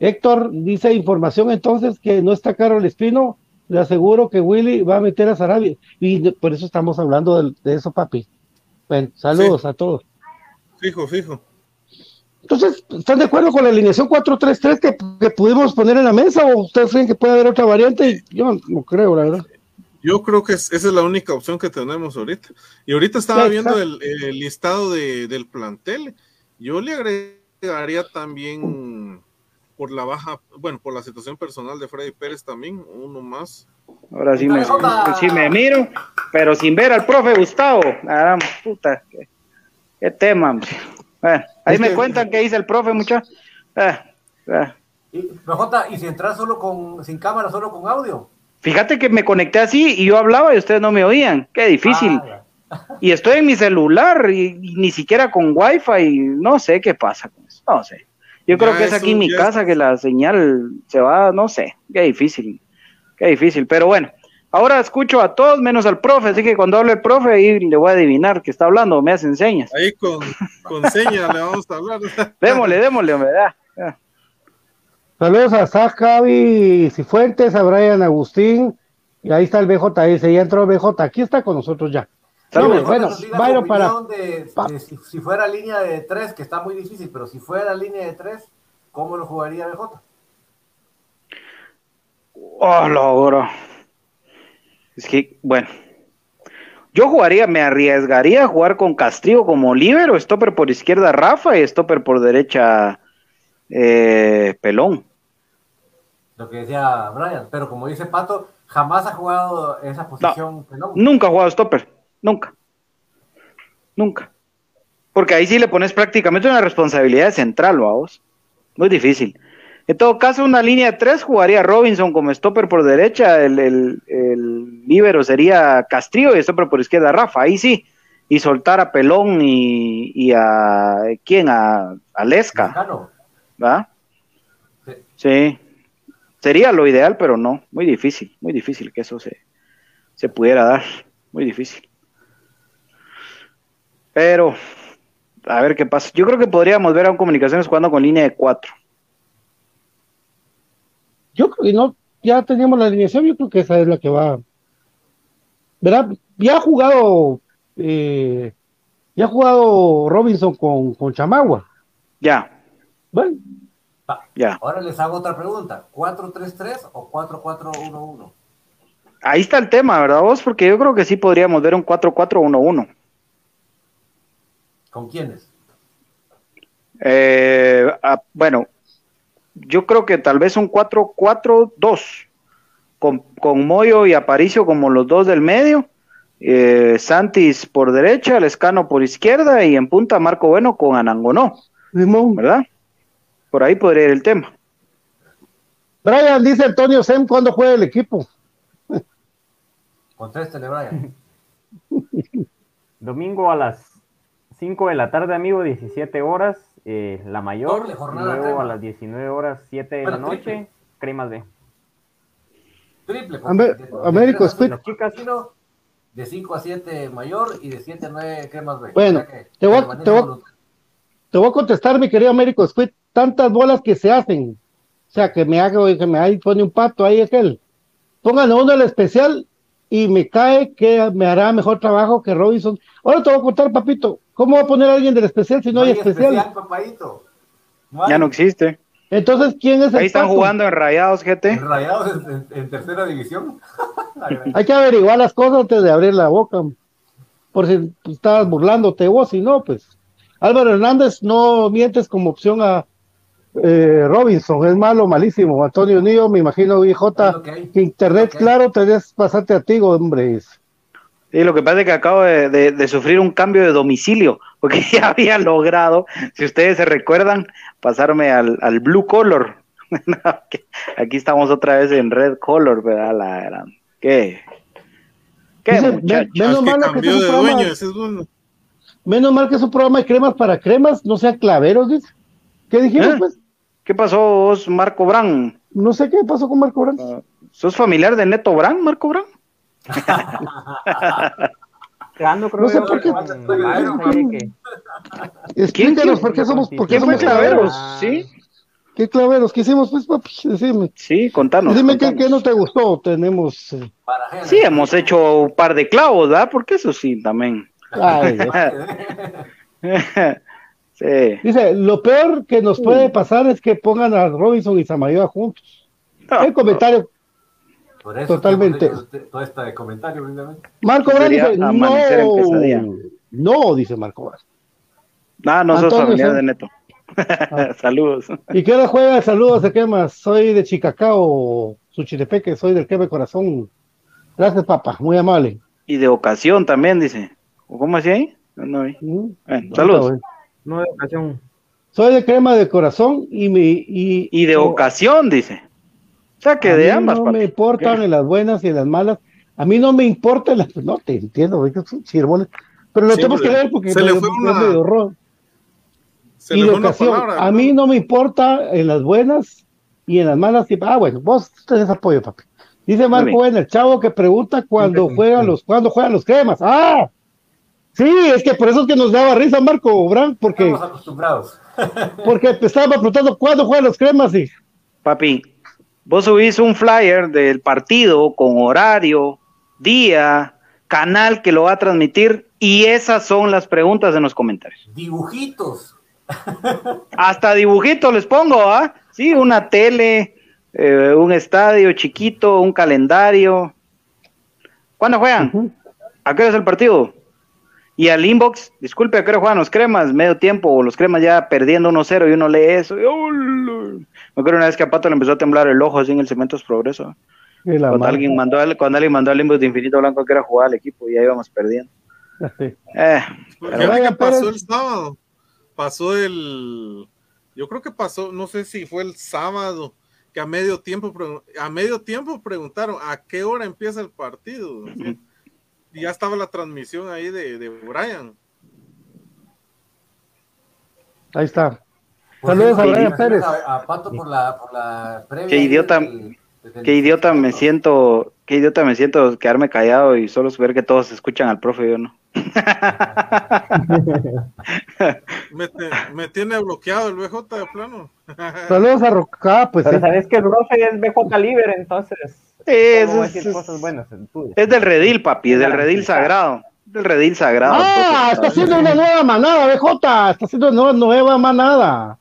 Héctor, dice información entonces que no está caro el espino. Le aseguro que Willy va a meter a Sarabia. Y por eso estamos hablando de, de eso, papi. Bueno, saludos Sí. a todos. Fijo, fijo. Entonces, ¿están de acuerdo con la alineación 4-3-3 que, que pudimos poner en la mesa o ustedes creen que puede haber otra variante? Yo no creo, la verdad. Yo creo que es- esa es la única opción que tenemos ahorita. Y ahorita estaba Sí, viendo el, el listado de- del plantel. Yo le agregaría también por la baja, bueno, por la situación personal de Freddy Pérez también, uno más. Ahora sí me, sí me miro, pero sin ver al profe Gustavo. Ah, puta, qué, qué tema. hombre. Bueno, ahí Es me que- cuentan qué dice el profe, muchachos. Y, pero, Jota, ¿y si entras solo con, sin cámara, solo con audio? Fíjate que me conecté así y yo hablaba y ustedes no me oían. Qué difícil. Ah, Y estoy en mi celular y, y ni siquiera con wifi. No sé qué pasa con eso. No sé. Yo creo Ya que es aquí en mi casa es- que la señal se va, no sé. Qué difícil. Qué difícil. Pero bueno, ahora escucho a todos menos al profe. Así que cuando hable el profe ahí le voy a adivinar que está hablando. Me hacen señas. Ahí con, con seña le vamos a hablar. Démosle, démosle, hombre. ya. Saludos a Zach, Javi Cifuentes, a Brian Agustín, y ahí está el BJ, dice, ya entró el BJ, aquí está con nosotros ya. Bueno, bueno, Byron para... de, de si, si, fuera línea de tres, que está muy difícil, pero si fuera línea de tres, ¿cómo lo jugaría BJ? Oh, lo Es que, bueno. Yo jugaría, me arriesgaría a jugar con Castrillo como líbero, stopper por izquierda Rafa y stopper por derecha eh, Pelón. Lo que decía Brian, pero como dice Pato, jamás ha jugado esa posición no, Pelón. Nunca ha jugado stopper, nunca. Nunca. Porque ahí sí le pones prácticamente una responsabilidad central, vamos. Muy difícil. En todo caso, una línea de tres jugaría Robinson como stopper por derecha, el, el, el líbero sería Castrillo y stopper por izquierda Rafa, ahí sí. Y soltar a Pelón y, y a quién, a, a Lesca. ¿Va? Sí. sí. Sería lo ideal, pero no. Muy difícil, muy difícil que eso se, se pudiera dar. Muy difícil. Pero, a ver qué pasa. Yo creo que podríamos ver a un Comunicaciones jugando con línea de cuatro. Yo creo que no, ya teníamos la alineación, yo creo que esa es la que va. ¿Verdad? Ya ha jugado, eh, ya ha jugado Robinson con, con Chamagua. Ya. Bueno. ya. Ahora les hago otra pregunta: ¿4-3-3 o 4-4-1-1? Ahí está el tema, ¿verdad vos? Porque yo creo que sí podríamos ver un 4-4-1-1. ¿Con quiénes? Eh, ah, bueno, yo creo que tal vez un 4-4-2, con, con Moyo y Aparicio como los dos del medio, eh, Santis por derecha, Lescano por izquierda y en punta Marco Bueno con Anangonó, ¿verdad? Por ahí podría ir el tema. Brian, dice Antonio Sem, ¿cuándo juega el equipo? Contéstele, Brian. Domingo a las 5 de la tarde, amigo, 17 horas, eh, la mayor. Jornada luego crema. a las 19 horas, 7 de Bueno, la noche, triple. cremas B. Triple. Américo De 5 a 7 mayor y de 7 a 9 cremas B. Bueno, O sea que te voy te voy. Te voy a contestar, mi querido Américo Squid, tantas bolas que se hacen. O sea, que me haga, que me ahí pone un pato ahí aquel. Pónganle uno el especial y me cae que me hará mejor trabajo que Robinson. Ahora te voy a contar, papito, ¿cómo va a poner a alguien del especial si no, hay especial? papadito. Ya no existe. Entonces, ¿quién es el Ahí están pato? jugando en Rayados GT. Rayados en, en- en tercera división. Hay que averiguar las cosas antes de abrir la boca. Por si estabas burlándote vos, si no, pues. Álvaro Hernández, no mientes como opción a eh, Robinson, es malo, malísimo. Antonio Nido, me imagino, IJ, que internet, claro, tenés pasarte a ti, hombre. Sí, lo que pasa es que acabo de, de- de sufrir un cambio de domicilio, porque ya había logrado, si ustedes se recuerdan, pasarme al, al blue color. Aquí estamos otra vez en red color, ¿verdad? La ¿Qué? ¿Qué Dice, muchacho? men- menos mal que es un de programa- dueño, ese es bueno. Menos mal que es un programa de cremas para cremas, no sean claveros, dice. ¿Qué dijimos, ¿Eh? pues? ¿Qué pasó vos, Marco Brand? No sé qué pasó con Marco Brand. ¿Sos familiar de Neto Brand, Marco creo No sé por qué. Explíquenos por qué somos, por qué ¿Quién fue somos Claveros? Ah. ¿Sí? ¿Qué claveros? ¿Qué hicimos, pues, papi? Decime. Sí, contanos. Dime qué, contanos. qué no te gustó. Tenemos. eh, Sí, hemos hecho un par de clavos, ¿verdad? Porque eso sí, también. ay. sí. Dice, lo peor que nos puede pasar es que pongan a Robinson y Samayoa juntos. El comentario. Por eso Totalmente. todo este comentario, precisamente. Marco Brand dice, no. No, dice Marco Brand. Ah, no sos Antonio, familiar de Neto. Saludos. ¿Y qué hora juega? Saludos de quemas. Soy de Chicacao, Suchilepeque, soy del Queme Corazón. Gracias, papá, muy amable. Y de ocasión también, dice. ¿O ¿Cómo así ahí? No, no. Mm, Bueno, no, saludos. No de ocasión. Soy de crema de corazón y mi y, Y de o- ocasión, dice. O sea, que a de mí ambas. no papi. me importan en las buenas y en las malas. A mí no me importa en las no te entiendo, güey, que son chirbones. Pero lo Sí, tenemos que ver porque se le me- fue me- una- medio ro- Se y le de fue una ocasión, palabra. a ¿no? mí no me importa en las buenas y en las malas. y- ah, bueno, vos tenés apoyo, papi. Dice Marco. Bueno, el chavo que pregunta cuándo juegan los, cuándo juegan los cremas. ¡Ah! Sí, es que por eso es que nos daba risa Marco Brand, porque, Estamos acostumbrados. porque estaba preguntando cuándo juegan los cremas y papi, vos subís un flyer del partido con horario, día, canal que lo va a transmitir y esas son las preguntas en los comentarios. Dibujitos. Hasta dibujitos les pongo, ¿ah? Sí, una tele, eh, un estadio chiquito, un calendario. ¿Cuándo juegan? ¿A qué hora es el partido? Y al inbox, disculpe, ¿a qué hora juegan los cremas? Medio tiempo, o los cremas ya perdiendo 1-0 y uno lee eso. y, ¡oh! Me acuerdo una vez que a Pato le empezó a temblar el ojo así en el Cementos Progreso. Cuando alguien, mandó al, cuando alguien mandó al inbox de Infinito Blanco que era jugar al equipo y ya íbamos perdiendo. Sí. Eh, pero vaya, que pasó el sábado. Pasó el. Yo creo que pasó, no sé si fue el sábado, que a medio tiempo, a medio tiempo preguntaron a qué hora empieza el partido. ¿sí? Y ya estaba la transmisión ahí de, de Brian. Ahí está. Pues Saludos a Brian Pérez. A, a Pato por la, por la previa. Qué idiota- del- del- qué idiota me siento, qué idiota me siento quedarme callado y solo ver que todos escuchan al profe, yo no. Me, te- me tiene bloqueado el BJ de plano. Saludos a Roca, pues Pero sí. sabes que el profe es BJ Libre, entonces. Es, ¿cómo es- cosas buenas en tuyo? es del redil, papi, es del redil sagrado. Del redil sagrado. Ah, está haciendo una nueva manada, BJ. Está haciendo una nueva manada.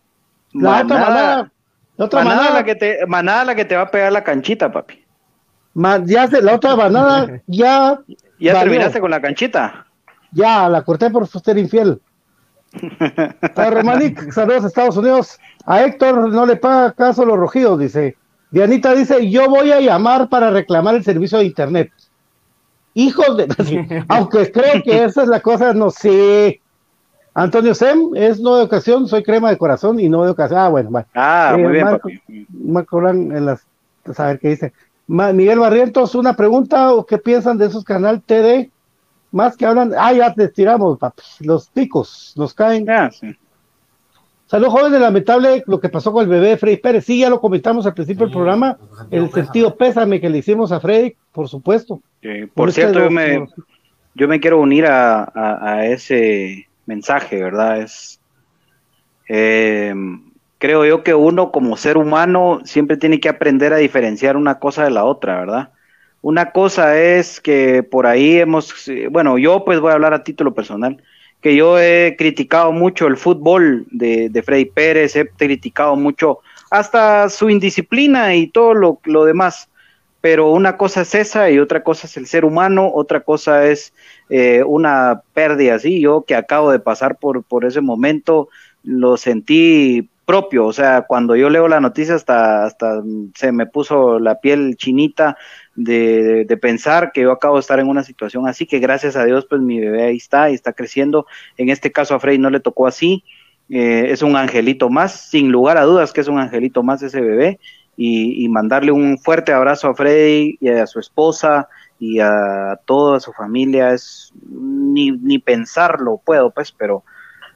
La otra manada. La otra manada, manada. la que te, manada la que te va a pegar la canchita, papi. Ma- ya se, la otra manada ya. ¿Ya valió. terminaste con la canchita? Ya, la corté por ser infiel. A Romanic, saludos a Estados Unidos. A Héctor no le paga caso los rojidos, dice. Dianita dice, yo voy a llamar para reclamar el servicio de internet. Hijos de... Aunque creo que esa es la cosa, no sé. Antonio Sem, es no de ocasión, soy crema de corazón y no de ocasión. Ah, bueno, bueno. Ah, Eh, muy bien, Marco-. Marco Orán en las... A ver qué dice. Ma- Miguel Barrientos, una pregunta, ¿o qué piensan de esos canal TD? Más que hablan, ah, ya te tiramos, papi. Los picos nos caen. Ah, sí. Salud, joven, lamentable lo que pasó con el bebé de Freddy Pérez. Sí, ya lo comentamos al principio del programa. El sentido pésame que le hicimos a Freddy, por supuesto. Por por este cierto, yo me, yo me quiero unir a, a- a ese mensaje, ¿verdad? Es, eh, creo yo que uno como ser humano siempre tiene que aprender a diferenciar una cosa de la otra, ¿verdad? Una cosa es que por ahí hemos, bueno, yo pues voy a hablar a título personal, que yo he criticado mucho el fútbol de, de Freddy Pérez, he criticado mucho hasta su indisciplina y todo lo, lo demás pero una cosa es esa y otra cosa es el ser humano, otra cosa es eh, una pérdida así. Yo que acabo de pasar por, por ese momento, lo sentí propio, o sea, cuando yo leo la noticia hasta, hasta se me puso la piel chinita de, de, pensar que yo acabo de estar en una situación así, que gracias a Dios pues mi bebé ahí está y está creciendo. En este caso a Frey no le tocó así, eh, es un angelito más, sin lugar a dudas que es un angelito más ese bebé y, y mandarle un fuerte abrazo a Freddy y a su esposa y a toda su familia es ni, ni pensarlo puedo pues pero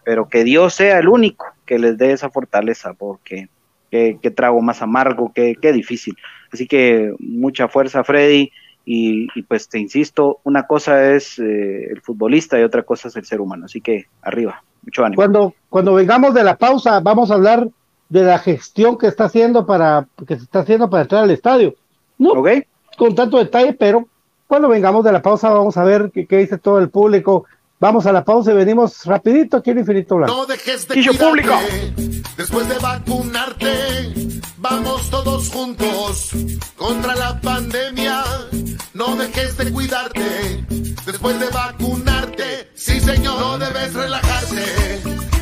pero que Dios sea el único que les dé esa fortaleza porque qué, qué trago más amargo qué, qué difícil así que mucha fuerza Freddy y, y pues te insisto una cosa es eh, el futbolista y otra cosa es el ser humano así que arriba mucho ánimo Cuando, cuando vengamos de la pausa, vamos a hablar de la gestión que está haciendo para, que se está haciendo para entrar al estadio. No ¿Ok? con tanto detalle, pero cuando vengamos de la pausa vamos a ver qué, qué dice todo el público. Vamos a la pausa y venimos rapidito aquí en Infinito Blanco. No dejes de cuidarte. público. Después de vacunarte, vamos todos juntos contra la pandemia. No dejes de cuidarte. Después de vacunarte, sí señor, no debes relajarte.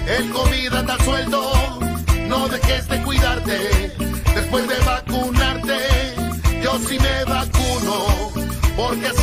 El COVID anda suelto. No dejes de cuidarte. Después de vacunarte, yo sí me vacuno. Porque así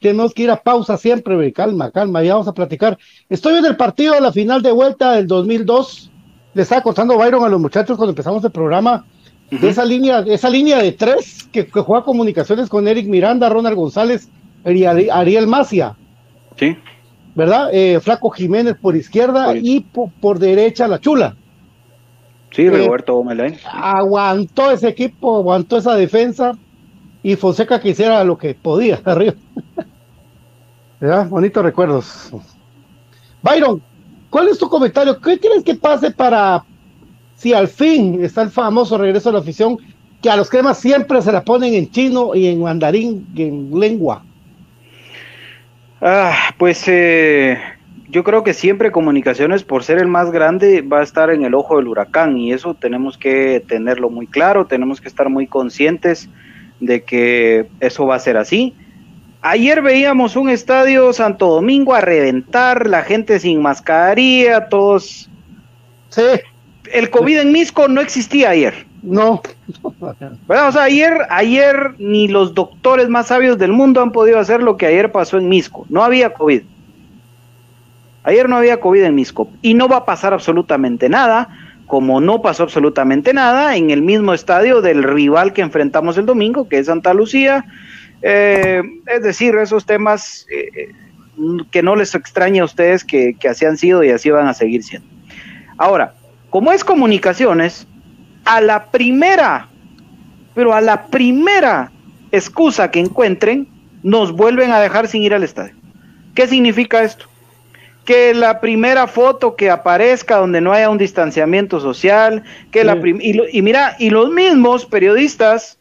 Tenemos que ir a pausa siempre, hombre. calma, calma, ya vamos a platicar. Estoy en el partido de la final de vuelta del 2002. Le estaba contando Byron a los muchachos cuando empezamos el programa de esa línea, esa línea de tres que, que juega comunicaciones con Eric Miranda, Ronald González y Ari- Ariel Macia. Sí. ¿Verdad? Eh, Flaco Jiménez por izquierda y po- por derecha la chula. Sí, Eh, Roberto Gómez aguantó ese equipo, aguantó esa defensa y Fonseca que hiciera lo que podía arriba. ¿Verdad? Bonitos recuerdos. Byron, ¿cuál es tu comentario? ¿Qué crees que pase para si al fin está el famoso regreso a la afición que a los cremas siempre se la ponen en chino y en mandarín y en lengua? Ah, pues eh, yo creo que siempre comunicaciones, por ser el más grande, va a estar en el ojo del huracán y eso tenemos que tenerlo muy claro, tenemos que estar muy conscientes de que eso va a ser así. Ayer veíamos un estadio Santo Domingo a reventar, la gente sin mascarilla, todos... Sí. El COVID en Misco no existía ayer. No. Bueno, o sea, ayer, ayer ni los doctores más sabios del mundo han podido hacer lo que ayer pasó en Misco. No había COVID. Ayer no había COVID en Misco. Y no va a pasar absolutamente nada, como no pasó absolutamente nada en el mismo estadio del rival que enfrentamos el domingo, que es Santa Lucía. Eh, es decir, esos temas eh, que no les extraña a ustedes que, que así han sido y así van a seguir siendo. Ahora, como es comunicaciones, a la primera, pero a la primera excusa que encuentren, nos vuelven a dejar sin ir al estadio. ¿Qué significa esto? Que la primera foto que aparezca donde no haya un distanciamiento social, que la y, mira, y los mismos periodistas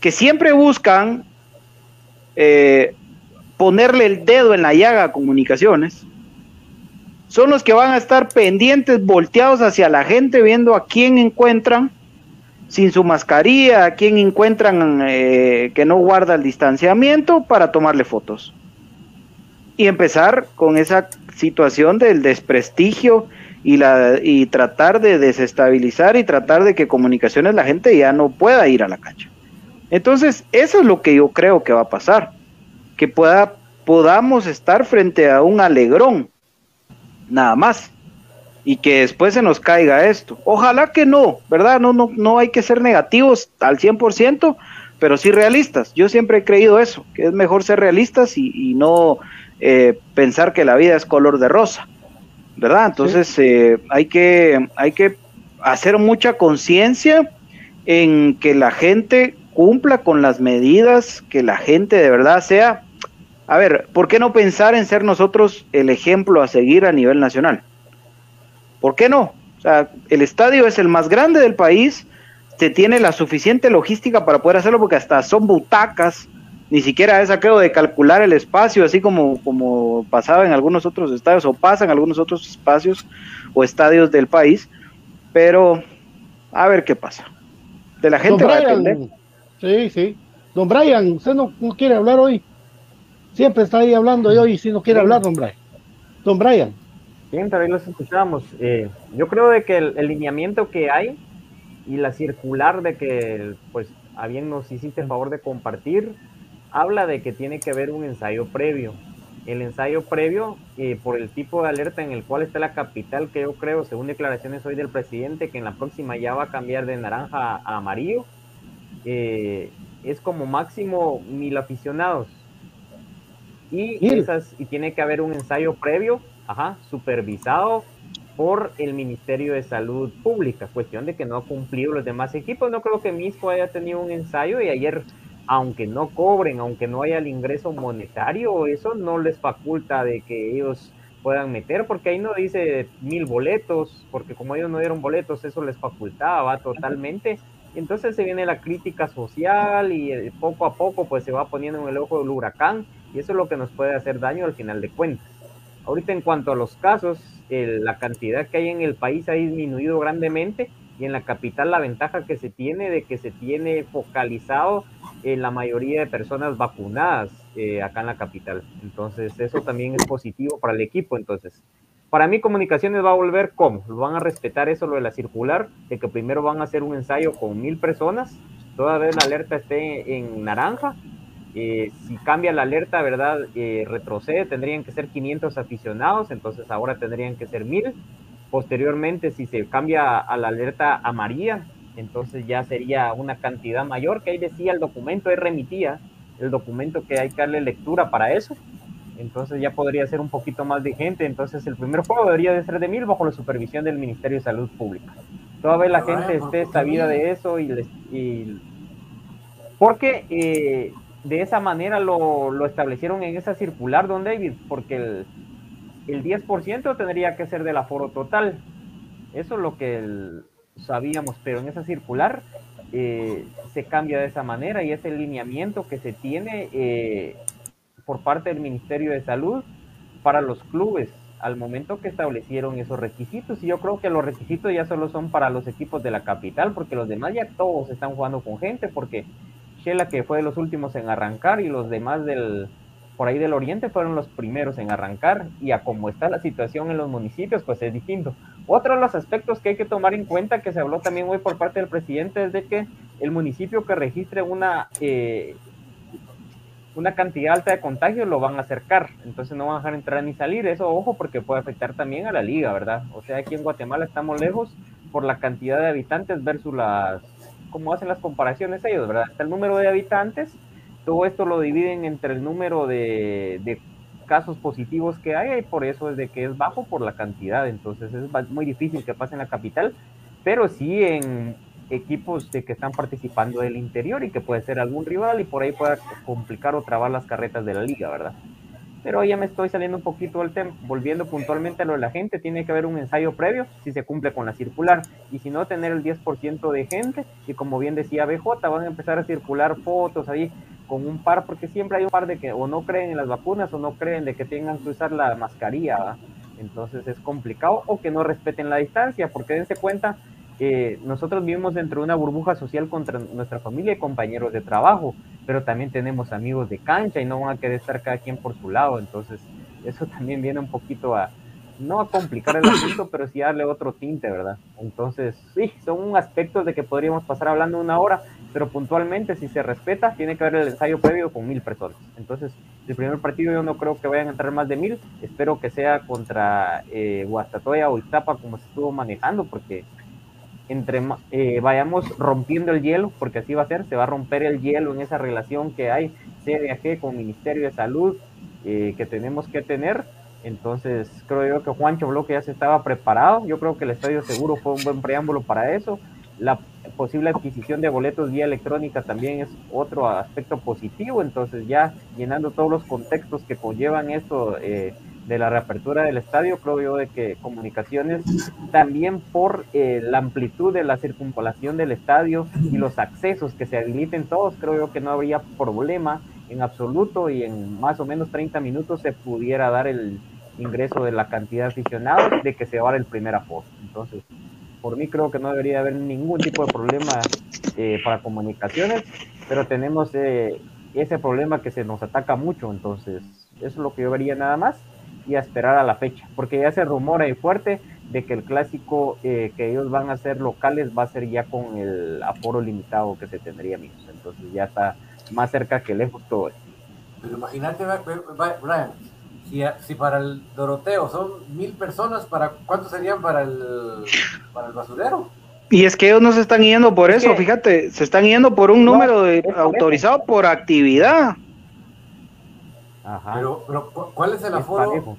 que siempre buscan eh, ponerle el dedo en la llaga a comunicaciones, son los que van a estar pendientes, volteados hacia la gente, viendo a quién encuentran sin su mascarilla, a quién encuentran eh, que no guarda el distanciamiento para tomarle fotos. Y empezar con esa situación del desprestigio y, la, y tratar de desestabilizar y tratar de que comunicaciones la gente ya no pueda ir a la cancha. Entonces, eso es lo que yo creo que va a pasar, que pueda, podamos estar frente a un alegrón nada más. Y que después se nos caiga esto. Ojalá que no, ¿verdad? No, no, no hay que ser negativos al 100%, pero sí realistas. Yo siempre he creído eso, que es mejor ser realistas y, no eh, pensar que la vida es color de rosa, ¿verdad? Entonces eh, hay, que, hay que hacer mucha conciencia en que la gente cumpla con las medidas, que la gente de verdad sea a ver, ¿por qué no pensar en ser nosotros el ejemplo a seguir a nivel nacional? ¿Por qué no? O sea, el estadio es el más grande del país, se tiene la suficiente logística para poder hacerlo porque hasta son butacas, ni siquiera es aquello de calcular el espacio, así como, como pasaba en algunos otros estadios o pasa en algunos otros espacios o estadios del país, pero a ver qué pasa. De la gente va a depender. Sí, sí. Don Brian, ¿usted no quiere hablar hoy? Siempre está ahí hablando y si no quiere hablar, don Brian. Don Brian. Siempre ahí los escuchamos. Eh, yo creo de que el, lineamiento que hay y la circular de que, pues, a bien nos hiciste el favor de compartir, habla de que tiene que haber un ensayo previo. El ensayo previo, eh, por el tipo de alerta en el cual está la capital, que yo creo, según declaraciones hoy del presidente, que en la próxima ya va a cambiar de naranja a amarillo, eh, es como máximo mil aficionados y, esas, y tiene que haber un ensayo previo, ajá, supervisado por el Ministerio de Salud Pública. Cuestión de que no ha cumplido los demás equipos. No creo que Misco haya tenido un ensayo y ayer, aunque no cobren, aunque no haya el ingreso monetario, eso no les faculta de que ellos puedan meter, porque ahí no dice mil boletos, porque como ellos no dieron boletos, eso les facultaba totalmente. Entonces se viene la crítica social y eh, poco a poco pues se va poniendo en el ojo del huracán y eso es lo que nos puede hacer daño al final de cuentas. Ahorita en cuanto a los casos, la cantidad que hay en el país ha disminuido grandemente y en la capital la ventaja que se tiene de que se tiene focalizado en la mayoría de personas vacunadas eh, acá en la capital. Entonces eso también es positivo para el equipo. Entonces, para mí comunicaciones va a volver como, van a respetar eso lo de la circular, de que primero van a hacer un ensayo con mil personas, toda vez la alerta esté en naranja eh, si cambia la alerta, ¿verdad? Eh, retrocede, tendrían que ser 500 aficionados, entonces ahora tendrían que ser 1000. Posteriormente, si se cambia a la alerta amarilla, entonces ya sería una cantidad mayor, que ahí decía el documento, ahí remitía el documento que hay que darle lectura para eso. Entonces ya podría ser un poquito más de gente. Entonces el primer juego debería de ser de 1000 bajo la supervisión del Ministerio de Salud Pública. Toda vez la gente esté sabida de eso y, les, y porque eh, de esa manera lo, establecieron en esa circular, don David, porque el, el 10% tendría que ser del aforo total. Eso es lo que sabíamos, pero en esa circular eh, se cambia de esa manera y es el lineamiento que se tiene eh, por parte del Ministerio de Salud para los clubes al momento que establecieron esos requisitos. Y yo creo que los requisitos ya solo son para los equipos de la capital, porque los demás ya todos están jugando con gente, porque la que fue de los últimos en arrancar y los demás del por ahí del oriente fueron los primeros en arrancar y a como está la situación en los municipios pues es distinto Otro de los aspectos que hay que tomar en cuenta, que se habló también hoy por parte del presidente, es de que el municipio que registre una, eh, una cantidad alta de contagios lo van a acercar, entonces no van a dejar entrar ni salir, eso ojo porque puede afectar también a la liga, ¿verdad? O sea, aquí en Guatemala estamos lejos por la cantidad de habitantes versus las, cómo hacen las comparaciones ellos, ¿verdad? Está el número de habitantes, todo esto lo dividen entre el número de, de casos positivos que hay y por eso es de que es bajo por la cantidad, entonces es muy difícil que pase en la capital, pero sí en equipos de que están participando del interior y que puede ser algún rival y por ahí pueda complicar o trabar las carretas de la liga, ¿verdad? Pero ya me estoy saliendo un poquito del tema, volviendo puntualmente a lo de la gente, tiene que haber un ensayo previo si se cumple con la circular. Y si no tener el 10% de gente y como bien decía BJ, van a empezar a circular fotos ahí con un par, porque siempre hay un par de que o no creen en las vacunas o no creen de que tengan que usar la mascarilla, entonces es complicado, o que no respeten la distancia, porque dense cuenta que nosotros vivimos dentro de una burbuja social contra nuestra familia y compañeros de trabajo, pero también tenemos amigos de cancha y no van a querer estar cada quien por su lado, entonces eso también viene un poquito a, no a complicar el asunto, pero sí darle otro tinte, ¿verdad? Entonces, sí, son aspectos de que podríamos pasar hablando una hora, pero puntualmente, si se respeta, tiene que haber el ensayo previo con mil personas. Entonces, el primer partido yo no creo que vayan a entrar más de mil, espero que sea contra eh, Guastatoya o Iztapa como se estuvo manejando, porque entre eh, vayamos rompiendo el hielo, porque así va a ser, se va a romper el hielo en esa relación que hay CDAG con Ministerio de Salud eh, que tenemos que tener entonces, creo yo que Juancho Bloque ya se estaba preparado. Yo creo que el Estadio Seguro fue un buen preámbulo para eso. La posible adquisición de boletos vía electrónica también es otro aspecto positivo. Entonces, ya llenando todos los contextos que conllevan esto eh, de la reapertura del estadio, creo yo de que comunicaciones, también por eh, la amplitud de la circunvalación del estadio y los accesos que se habiliten todos, creo yo que no habría problema en absoluto y en más o menos 30 minutos se pudiera dar el ingreso de la cantidad de aficionados de que se va el primer aforo. Entonces, por mí creo que no debería haber ningún tipo de problema eh, para comunicaciones, pero tenemos eh, ese problema que se nos ataca mucho, entonces eso es lo que yo vería nada más y a esperar a la fecha, porque ya se rumora ahí fuerte de que el clásico eh, que ellos van a hacer locales va a ser ya con el aforo limitado que se tendría, amigos. Entonces ya está más cerca que lejos todo esto. Pero imagínate, Brian, si, para el Doroteo son mil personas, ¿para cuántos serían para el, para el basurero? Y es que ellos no se están yendo por eso, fíjate, se están yendo por un número de, autorizado por actividad. Ajá. Pero, ¿cuál es el aforo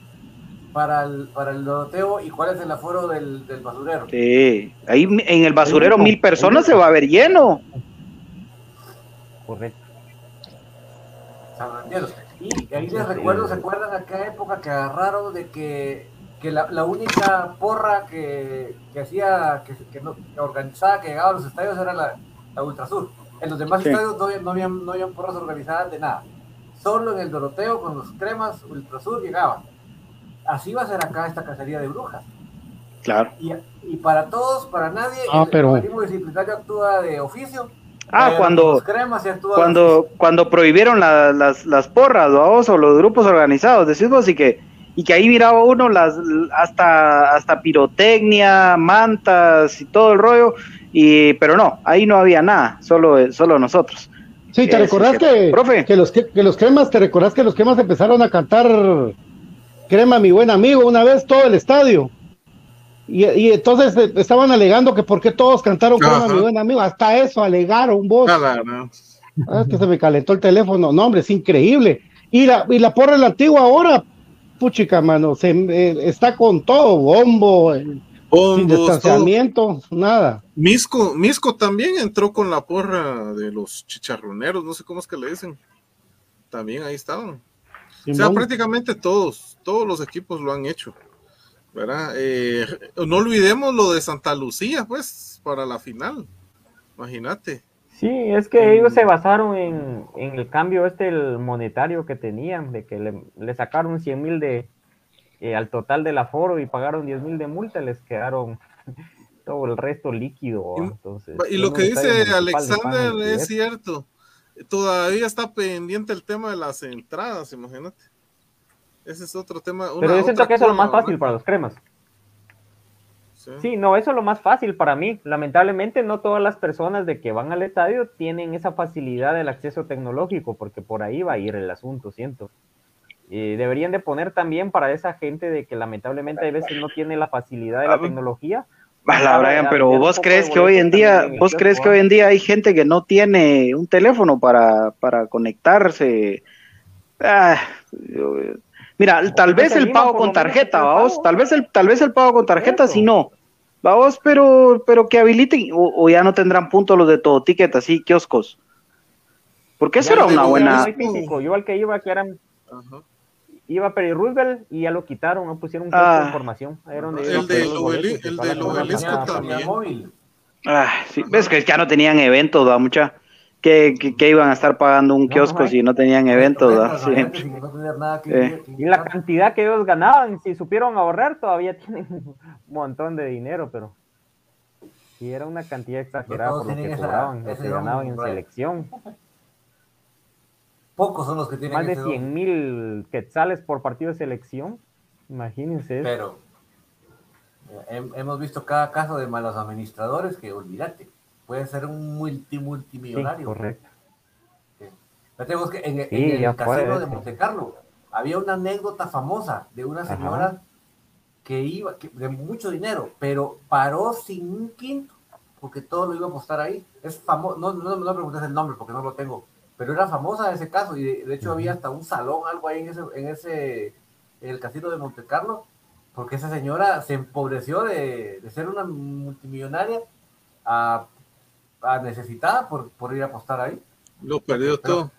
para el, para el Doroteo y cuál es el aforo del, del basurero? Sí, ahí en el basurero mil personas se va a ver lleno. Correcto. Y ahí les recuerdo, ¿se acuerdan aquella época que agarraron de que, que la, la, única porra que, que hacía, que, que, no, organizaba, que llegaba a los estadios era la, la Ultrasur? En los demás estadios no, había, no, habían, no habían porras organizadas de nada. Solo en el Doroteo con los cremas Ultrasur llegaban. Así va a ser acá esta cacería de brujas. Claro. Y, y para todos, para nadie, ah, el pero... organismo disciplinario actúa de oficio Ah, cuando, cuando, cuando prohibieron las, las porras, o los grupos organizados, decimos, y que, y que ahí miraba uno las hasta, hasta pirotecnia, mantas y todo el rollo, y, pero no, ahí no había nada, solo, solo nosotros. Sí, ¿te recordás que, que, los, que, los cremas, te recordás que los cremas empezaron a cantar Crema, mi buen amigo, una vez todo el estadio? Y, entonces eh, estaban alegando que por qué todos cantaron con mi buen amigo, hasta eso alegaron vos. Ah, que se me calentó el teléfono, no hombre, es increíble. Y la, y la porra la antigua ahora, puchica, mano, se, eh, está con todo, bombo, sin distanciamiento, nada. Misco, Misco también entró con la porra de los chicharroneros, no sé cómo es que le dicen. También ahí estaban. O sea, prácticamente todos, todos los equipos lo han hecho. Eh, no olvidemos lo de Santa Lucía, pues, para la final. Imagínate. Sí, es que ellos se basaron en, el cambio este el monetario que tenían, de que le, sacaron 100 mil de eh, al total del aforo y pagaron 10 mil de multa, les quedaron todo el resto líquido. Entonces, y lo que dice Alexander es cierto. Todavía está pendiente el tema de las entradas, imagínate. Ese es otro tema. Pero yo siento que eso es lo más fácil para los cremas. Sí. no, eso es lo más fácil para mí. Lamentablemente no todas las personas de que van al estadio tienen esa facilidad del acceso tecnológico, porque por ahí va a ir el asunto, siento. Y deberían de poner también para esa gente de que lamentablemente a veces no tiene la facilidad de la tecnología. Vale, Brian, pero vos crees que hoy en día, vos crees que hoy en día hay gente que no tiene un teléfono para, para conectarse. Ah, mira, tal vez el pago con tarjeta, vamos, tal vez el, tal vez el pago con tarjeta, si no, vamos, pero, pero que habiliten, o, ya no tendrán puntos los de todo ticket, así, kioscos. Porque eso era una buena. Yo al que iba, que eran iba Perry Roosevelt y ya lo quitaron, no pusieron un ah, de información. el, de el del obelisco también. Ah, sí, ves que ya no tenían eventos, va mucha. Que, que, iban a estar pagando un kiosco si no tenían eventos. Eh. Y la cantidad que ellos ganaban, si supieron ahorrar, todavía tienen un montón de dinero, pero sí era una cantidad exagerada por lo que cobraban, lo que ganaban en selección. Pocos son los que tienen Más de 100 mil quetzales por partido de selección. Imagínense. Pero hemos visto cada caso de malos administradores que, olvídate, puede ser un multi multimillonario. correcto. que en, el casino de Monte Carlo había una anécdota famosa de una señora que iba, de mucho dinero, pero paró sin un quinto, porque todo lo iba a apostar ahí. Es famoso, no, no, no me preguntes el nombre porque no lo tengo pero era famosa ese caso y de, hecho había hasta un salón, algo ahí en ese, en ese, el casino de Monte Carlo, porque esa señora se empobreció de, ser una multimillonaria a, necesitada por, ir a apostar ahí. Lo perdió todo.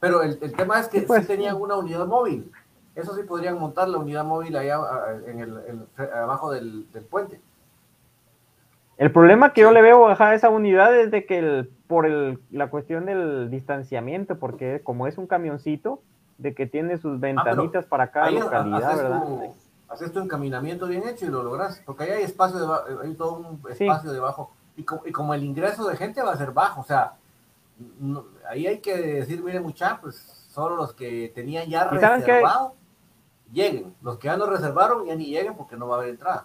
Pero el, tema es que sí pues, tenían una unidad móvil. Eso sí podrían montar la unidad móvil allá en el, abajo del puente. El problema que yo le veo a esa unidad es de que el, por el, la cuestión del distanciamiento, porque como es un camioncito, de que tiene sus ah, ventanitas para cada localidad, ¿verdad? haces tu encaminamiento bien hecho y lo logras, porque ahí hay espacio, hay todo un espacio debajo, y, y, como el ingreso de gente va a ser bajo, o sea, ahí hay que decir, mire muchachos, pues solo los que tenían ya reservado, lleguen, los que ya no reservaron ya ni lleguen porque no va a haber entrada.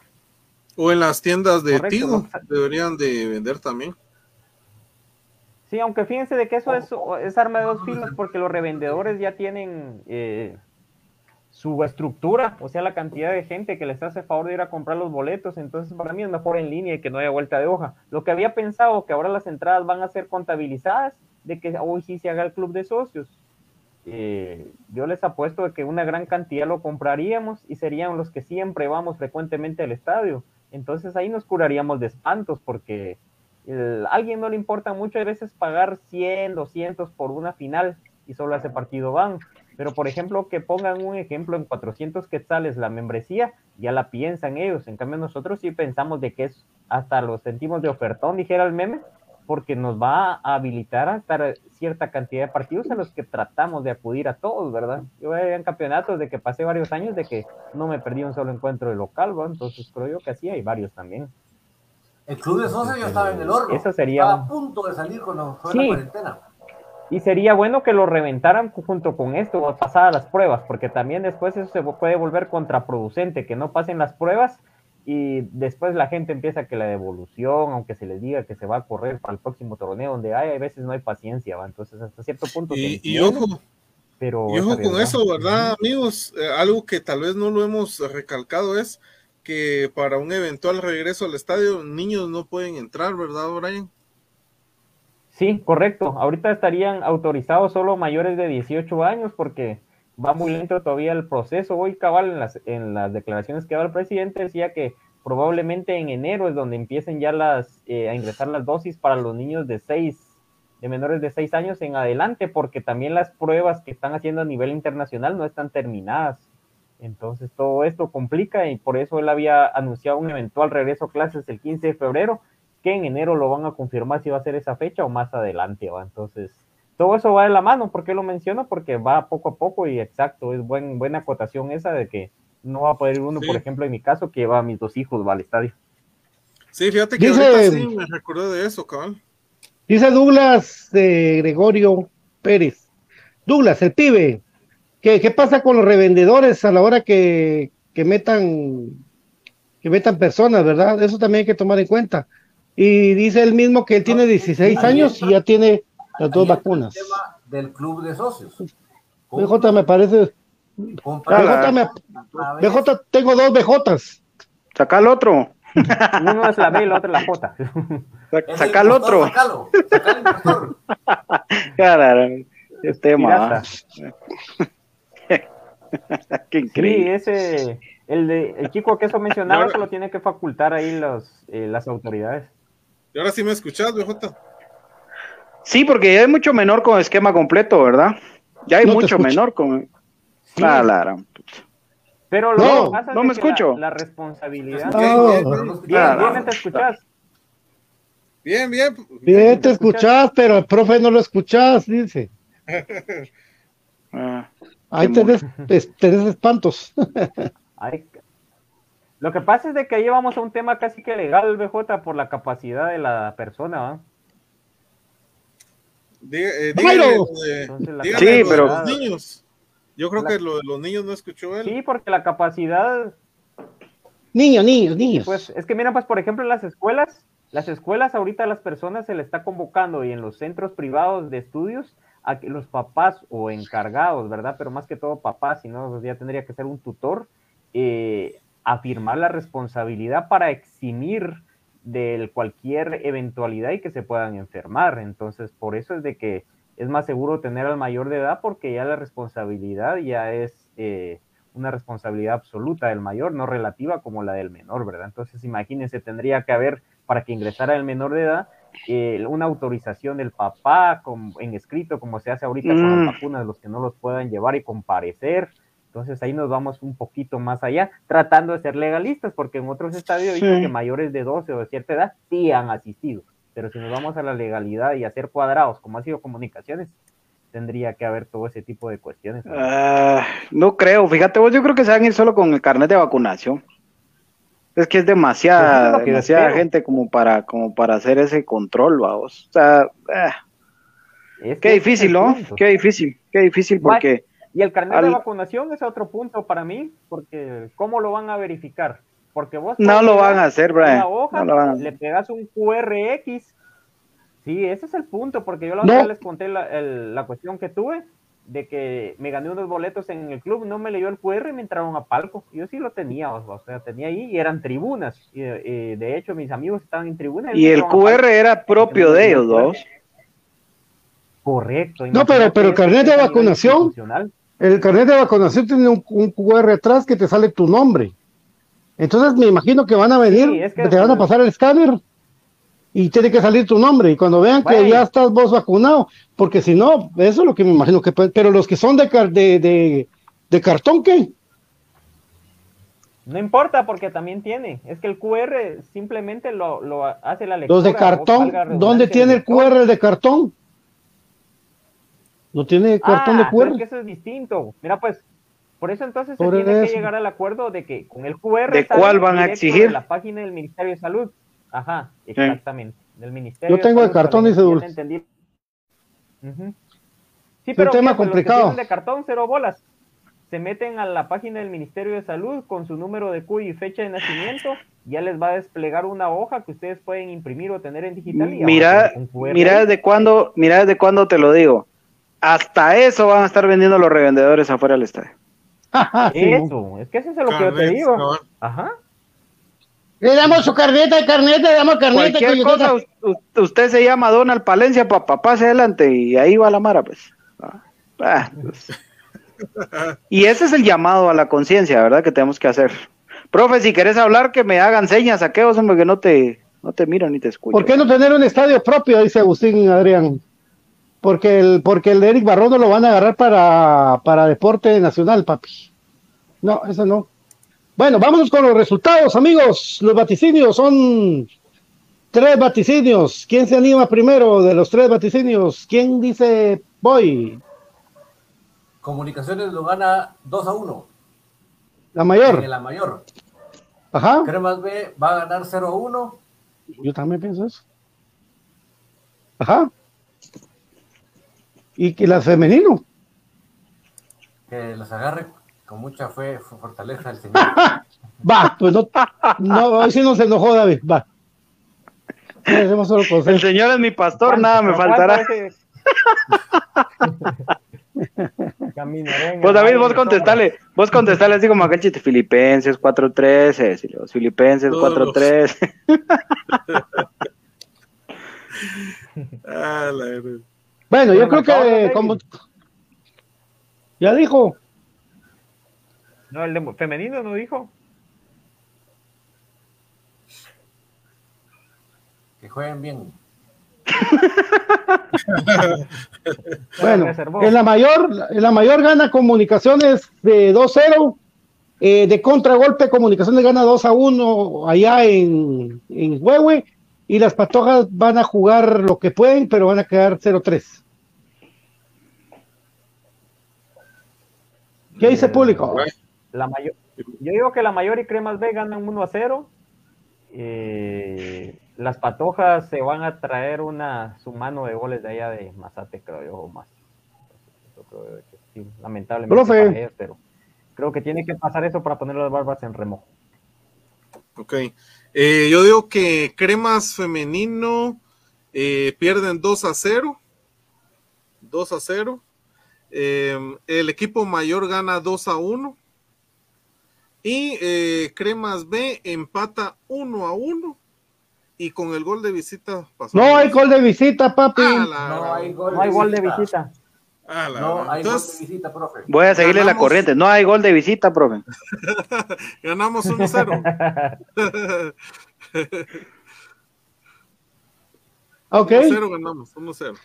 O en las tiendas de Tigo deberían de vender también. Sí, aunque fíjense de que eso es, es arma de dos filos porque los revendedores ya tienen eh, su estructura, o sea, la cantidad de gente que les hace favor de ir a comprar los boletos, entonces para mí es mejor en línea y que no haya vuelta de hoja. Lo que había pensado que ahora las entradas van a ser contabilizadas, de que hoy sí se haga el club de socios. Eh, yo les apuesto de que una gran cantidad lo compraríamos y serían los que siempre vamos frecuentemente al estadio entonces ahí nos curaríamos de espantos porque a alguien no le importa mucho a veces pagar 100, 200 por una final y solo ese partido van. Pero por ejemplo, que pongan un ejemplo en 400 quetzales la membresía, ya la piensan ellos. En cambio, nosotros sí pensamos de que es hasta los centimos de ofertón, dijera el meme, porque nos va a habilitar a estar cierta cantidad de partidos en los que tratamos de acudir a todos, ¿verdad? Yo en campeonatos de que pasé varios años de que no me perdí un solo encuentro de local, ¿verdad? Entonces creo yo que así hay varios también. El club de socios ya estaba en el horno. Eso sería... Estaba a punto de salir cuando fue la cuarentena. Y sería bueno que lo reventaran junto con esto, pasadas las pruebas, porque también después eso se puede volver contraproducente, que no pasen las pruebas y después la gente empieza que la devolución, aunque se les diga que se va a correr para el próximo torneo, donde hay, a veces no hay paciencia, ¿va? entonces hasta cierto punto. Y, ojo, pero y ojo con eso, ¿verdad, amigos? Eh, algo que tal vez no lo hemos recalcado es que para un eventual regreso al estadio, niños no pueden entrar, ¿verdad, Brian? Sí, correcto. Ahorita estarían autorizados solo mayores de 18 años porque va muy lento todavía el proceso. Hoy cabal en las, en las declaraciones que daba el presidente decía que probablemente en enero es donde empiecen ya las eh, a ingresar las dosis para los niños de seis de menores de 6 años en adelante, porque también las pruebas que están haciendo a nivel internacional no están terminadas. Entonces todo esto complica y por eso él había anunciado un eventual regreso a clases el 15 de febrero, que en enero lo van a confirmar si va a ser esa fecha o más adelante. ¿va? Entonces, todo eso va de la mano. ¿Por qué lo menciono? Porque va poco a poco y exacto, es buen, buena acotación esa de que no va a poder ir uno, por ejemplo, en mi caso, que lleva a mis dos hijos va al estadio. Sí, fíjate que ahorita sí me recuerdo de eso, cabrón. Dice Douglas de Gregorio Pérez. Douglas, el pibe, ¿qué, qué pasa con los revendedores a la hora que, que metan que metan personas, ¿verdad? Eso también hay que tomar en cuenta. Y dice él mismo que él tiene 16 años y ya tiene las dos vacunas. El tema del club de socios. BJ me parece. BJ, me, BJ, tengo dos BJs. Saca el otro. Uno es la B y el otro es la J. Saca el otro. Sácalo. Caramba, este tema. Qué increíble. Sí, ese, el, de, el chico que eso mencionaba, eso lo tiene que facultar ahí los, eh, las autoridades. ¿Y ahora sí me escuchas, BJ? Sí, porque ya hay mucho menor con esquema completo, ¿verdad? Ya hay mucho menor con. Sí. Ah, Pero lo no, que pasa no me escucho. La, la responsabilidad. No. Bien, bien, bien, te escuchas. Bien, bien. Bien, te escuchas, pero el profe no lo escuchas, dice. ah, Ahí tenés, tenés espantos. Ay, lo que pasa es de que ahí vamos a un tema casi que legal, BJ, por la capacidad de la persona, ¿va? Eh, sí, pero los niños. Yo creo que lo de los niños no escuchó él. Sí, porque la capacidad. Niños, niños, niños. Pues es que mira, pues por ejemplo en las escuelas, las escuelas ahorita a las personas se le está convocando y en los centros privados de estudios a que los papás o encargados, ¿verdad? Pero más que todo papás, si no, pues ya tendría que ser un tutor, eh, afirmar la responsabilidad para eximir de cualquier eventualidad y que se puedan enfermar. Entonces, por eso es de que es más seguro tener al mayor de edad porque ya la responsabilidad ya es eh, una responsabilidad absoluta del mayor, no relativa como la del menor, ¿verdad? Entonces, imagínense, tendría que haber, para que ingresara el menor de edad, eh, una autorización del papá en escrito, como se hace ahorita con las mm. vacunas, los que no los puedan llevar y comparecer, entonces ahí nos vamos un poquito más allá, tratando de ser legalistas, porque en otros estadios dicen que mayores de 12 o de cierta edad sí han asistido, pero si nos vamos a la legalidad y a ser cuadrados, como ha sido comunicaciones, tendría que haber todo ese tipo de cuestiones. Uh, no creo, fíjate vos, yo creo que se van a ir solo con el carnet de vacunación. Es que es demasiada, pues demasiada gente como para, como para hacer ese control, vamos. O sea, eh. qué difícil, ¿no? Qué difícil, qué difícil porque... Y el carnet de vacunación es otro punto para mí, porque ¿cómo lo van a verificar? Porque vos no lo van a hacer, Brian. Hoja, Le pegas un QRX. Sí, ese es el punto, porque yo la otra les conté la, la, cuestión que tuve de que me gané unos boletos en el club, no me leyó el QR y me entraron a palco. Yo sí lo tenía, o sea, tenía ahí y eran tribunas. Y, de hecho, mis amigos estaban en tribunas. Y, el QR era propio de ellos dos. Correcto. No, pero, pero el carnet de vacunación el carnet de vacunación tiene un, QR atrás que te sale tu nombre. Entonces me imagino que van a venir, te van a pasar el escáner y tiene que salir tu nombre. Y cuando vean que ya estás vos vacunado, porque si no, eso es lo que me imagino que Pero los que son de, de, de, cartón, ¿qué? No importa porque también tiene. Es que el QR simplemente lo, lo hace la lectura. Los de cartón, ¿dónde tiene el QR de cartón? No tiene cartón de ah, QR. que eso es distinto. Mira, pues, por eso entonces se tiene que llegar al acuerdo de que con el QR. ¿De cuál van a exigir? la página del Ministerio de Salud. Ajá, exactamente. Del Ministerio Yo tengo el cartón y cédula. Sí, pero un tema complicado. de cartón, cero bolas. Se meten a la página del Ministerio de Salud con su número de CUI y fecha de nacimiento, ya les va a desplegar una hoja que ustedes pueden imprimir o tener en digital. Y mira, mira desde cuándo, mira desde cuándo te lo digo hasta eso van a estar vendiendo los revendedores afuera del estadio. eso, es que eso es lo que yo te digo. Ajá. Le damos su carneta, carneta, le damos carneta. Cualquier cosa, usted se llama Donald Palencia, papá, pase adelante y ahí va la mara, pues. Ah, ah, pues. y ese es el llamado a la conciencia, ¿verdad? Que tenemos que hacer. Profe, si querés hablar, que me hagan señas, aquellos, hombre, que no te, no te miro ni te escucho. ¿Por qué no tener un estadio propio? Dice Agustín Adrián porque el, porque el de Eric Barrón no lo van a agarrar para, para deporte nacional, papi. No, eso no. Bueno, vámonos con los resultados, amigos. Los vaticinios son tres vaticinios. ¿Quién se anima primero de los tres vaticinios? ¿Quién dice voy? Comunicaciones lo gana 2 a 1. La mayor. la mayor. Ajá. Cremas B va a ganar 0 a 1. Yo también pienso eso. Ajá y que las femenino. Que las agarre Con mucha fe, fortaleza el Señor. va, pues no, no, hoy sí no se enojó David, va. El Señor es mi pastor, nada me faltará. Pues David, vos contestale, vos contestale así como acá chiste, Filipenses 4.13, Filipenses 4.13. ah, bueno, yo creo que como ya dijo. No, el de femenino no dijo. Que jueguen bien. bueno, en la mayor, en la mayor gana comunicaciones de 2-0. Eh, de contragolpe, comunicaciones gana 2 a 1 allá en, en Huehue. Y las patojas van a jugar lo que pueden, pero van a quedar 0-3. ¿Qué dice público? La mayor, yo digo que la mayor y Cremas B ganan 1 a 0. Eh, las patojas se van a traer una su mano de goles de allá de Mazate, creo yo, o más. creo que sí, lamentablemente pero creo que tiene que pasar eso para poner las barbas en remojo. Ok. Eh, yo digo que Cremas Femenino eh, pierden 2 a 0. 2 a 0. Eh, el equipo mayor gana 2 a 1. Y Cremas B empata 1 a 1 y con el gol de visita pasó. No hay gol de visita, papi. no, hay gol, de visita. No hay gol de visita, profe. Voy a seguirle la corriente. No hay gol de visita, profe. ganamos 1-0. ok. 1-0 ganamos, 1-0.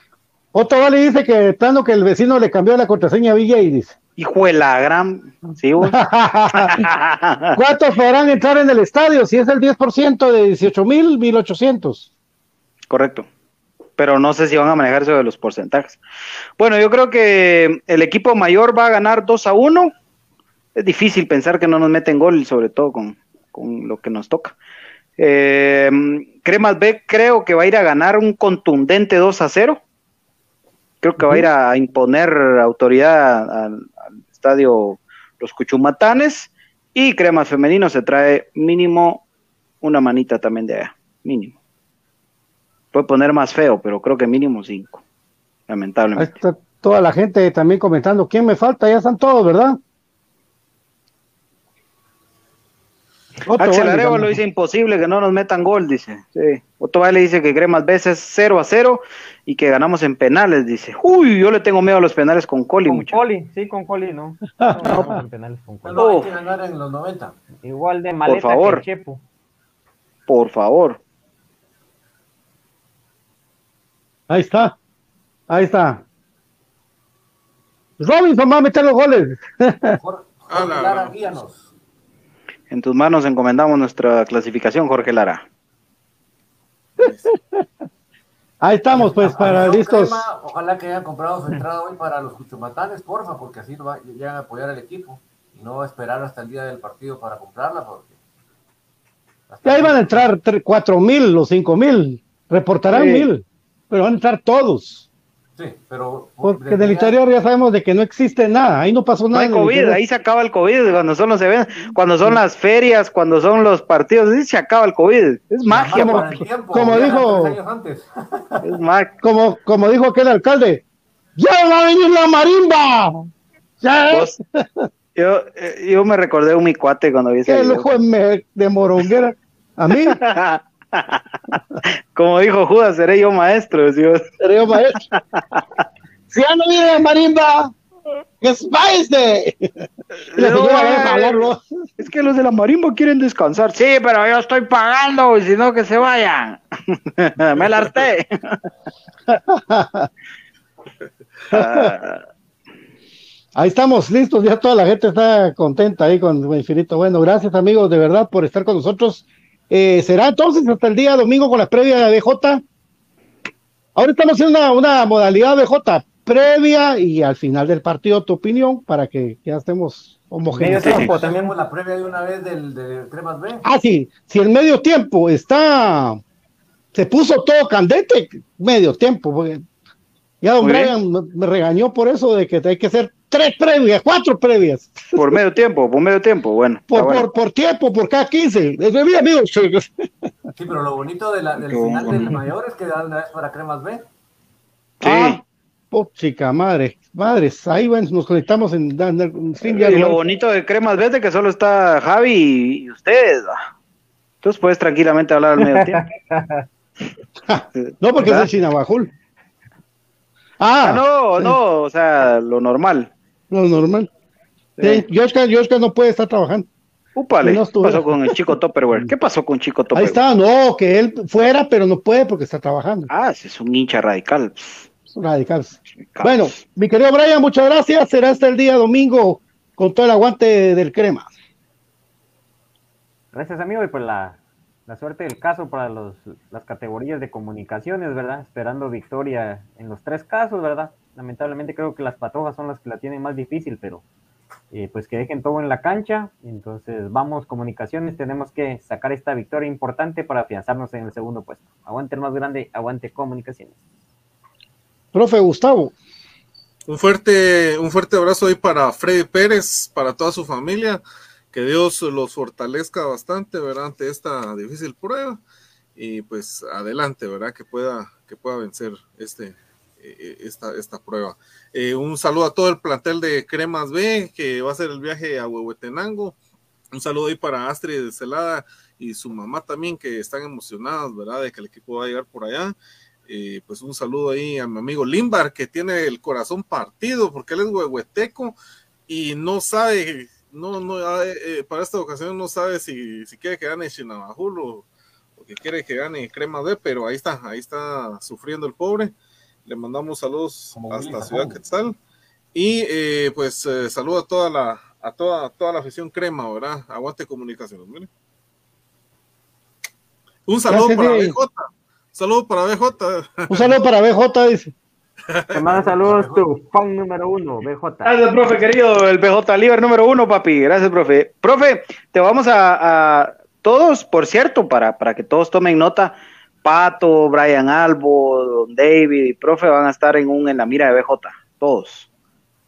Otto Vale dice que plano que el vecino le cambió la contraseña a Villa y dice. Hijo de la gran. Sí, ¿Cuántos podrán entrar en el estadio? Si es el 10% de 18 mil, 1800. Correcto. Pero no sé si van a manejar eso de los porcentajes. Bueno, yo creo que el equipo mayor va a ganar 2 a 1. Es difícil pensar que no nos meten gol, sobre todo con, lo que nos toca. Eh, Cremas B creo que va a ir a ganar un contundente 2 a 0. Creo que va a ir a imponer autoridad al, estadio Los Cuchumatanes. Y Cremas Femenino se trae mínimo una manita también de allá. Mínimo. Puede poner más feo, pero creo que mínimo cinco. Lamentablemente. está toda la gente también comentando. ¿Quién me falta? Ya están todos, ¿verdad? Axel Arevalo lo dice imposible que no nos metan gol, dice. Sí. Otto Vale dice que Cremas veces 0 a 0 y que ganamos en penales, dice. Uy, yo le tengo miedo a los penales con Coli, Con Coli, sí, con Coli, no. no, en penales con Coli. No, hay que ganar en los 90. Igual de maleta Por favor. que Chepo. Por favor. Ahí está. Ahí está. Robinson va a meter los goles. Jorge, Lara, guíanos. En tus manos encomendamos nuestra clasificación, Jorge Lara. Ahí estamos, pues, para listos. ojalá que hayan comprado su entrada hoy para los Cuchumatanes, porfa, porque así llegan a apoyar al equipo y no esperar hasta el día del partido para comprarla. Porque ya iban a entrar cuatro mil o cinco mil, reportarán mil, pero van a entrar todos. Sí, pero. Porque del interior ya sabemos de que no existe nada, ahí no pasó nada. No hay COVID, ahí se acaba el COVID, cuando son los eventos, cuando son las ferias, cuando son los partidos, ahí se acaba el COVID. Es magia. Como, dijo. es magia. Como, como dijo aquel alcalde, ¡Ya va a venir la marimba! ¿Ya? yo, eh, yo me recordé un mi cuate cuando vi ese El ojo de moronguera. A mí. Como dijo Judas, seré yo maestro. Seré yo maestro. si ya no viene marimba, es de. es que los de la marimba quieren descansar. Sí, pero yo estoy pagando, y si no, que se vayan. Me la harté. Ahí estamos listos, ya toda la gente está contenta ahí con Infinito. Bueno, gracias amigos de verdad por estar con nosotros. Eh, será entonces hasta el día domingo con la previa de BJ. Ahora estamos en una, una modalidad BJ previa y al final del partido tu opinión para que ya estemos homogéneos. Tenemos la previa de una vez del de Cremas B. Ah, sí, si el medio tiempo está, se puso todo candente, medio tiempo, porque ya don Brian me regañó por eso de que hay que ser tres previas, cuatro previas. Por medio tiempo, por medio tiempo, bueno. Por, por, por, tiempo, por cada 15. Es mi amigos. Sí, pero lo bonito de la, del final del mayor es que dan una vez para cremas B. Sí. Ah, chica madre, madres, ahí nos conectamos en, en fin, Y lo bonito de cremas B es que solo está Javi y ustedes. Entonces puedes tranquilamente hablar al medio tiempo. no, porque es el Chinabajul. Ah, ah, no, no, o sea, lo normal. Lo normal. Sí. Yoshka, no puede estar trabajando. Upale, ¿qué pasó con el chico Topperware? ¿Qué pasó con chico Topperware? Ahí está, no, que él fuera, pero no puede porque está trabajando. Ah, es un hincha radical. Radical. Bueno, mi querido Brian, muchas gracias. Será hasta el día domingo con todo el aguante del crema. Gracias, amigo, y por la, suerte del caso para los, las categorías de comunicaciones, ¿verdad? Esperando victoria en los tres casos, ¿verdad? Lamentablemente creo que las patojas son las que la tienen más difícil, pero eh, pues que dejen todo en la cancha. Entonces, vamos, comunicaciones, tenemos que sacar esta victoria importante para afianzarnos en el segundo puesto. Aguante el más grande, aguante comunicaciones. Profe Gustavo. Un fuerte, un fuerte abrazo ahí para Freddy Pérez, para toda su familia que Dios los fortalezca bastante, ¿verdad? Ante esta difícil prueba y pues adelante, ¿verdad? Que pueda, que pueda vencer este, esta, esta prueba. Eh, un saludo a todo el plantel de Cremas B que va a hacer el viaje a Huehuetenango. Un saludo ahí para Astrid de Celada y su mamá también que están emocionadas, ¿verdad? De que el equipo va a llegar por allá. Eh, pues un saludo ahí a mi amigo Limbar que tiene el corazón partido porque él es huehueteco y no sabe no, no, eh, eh, para esta ocasión no sabe si, si quiere que gane Shinabajul o, o, que quiere que gane Crema D, pero ahí está, ahí está sufriendo el pobre. Le mandamos saludos hasta Ciudad Quetzal. Y eh, pues saludo a toda la, a toda, toda la afición crema, ¿verdad? Aguante comunicaciones, mire. Un saludo para BJ. Un saludo para BJ. Un saludo para BJ, dice. Te manda saludos tu fan número uno, BJ. Gracias, profe, querido, el BJ Liver número uno, papi. Gracias, profe. Profe, te vamos a, todos, por cierto, para, para que todos tomen nota. Pato, Brian Albo, Don David y profe van a estar en un en la mira de BJ. Todos.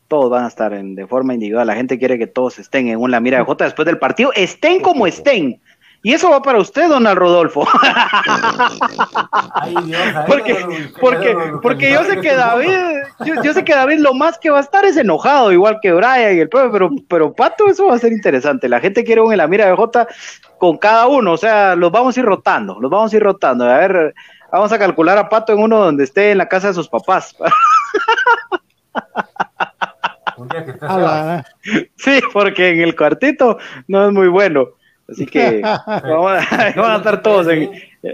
Todos van a estar en, de forma individual. La gente quiere que todos estén en un la mira de BJ después del partido. Estén como estén. Y eso va para usted, Donald Rodolfo. porque, porque, porque yo sé que David, yo, sé que David lo más que va a estar es enojado, igual que Brian y el profe, pero, pero Pato, eso va a ser interesante. La gente quiere un en la mira de J con cada uno, o sea, los vamos a ir rotando, los vamos a ir rotando. A ver, vamos a calcular a Pato en uno donde esté en la casa de sus papás. sí, porque en el cuartito no es muy bueno. Así que vamos a, van a estar todos en,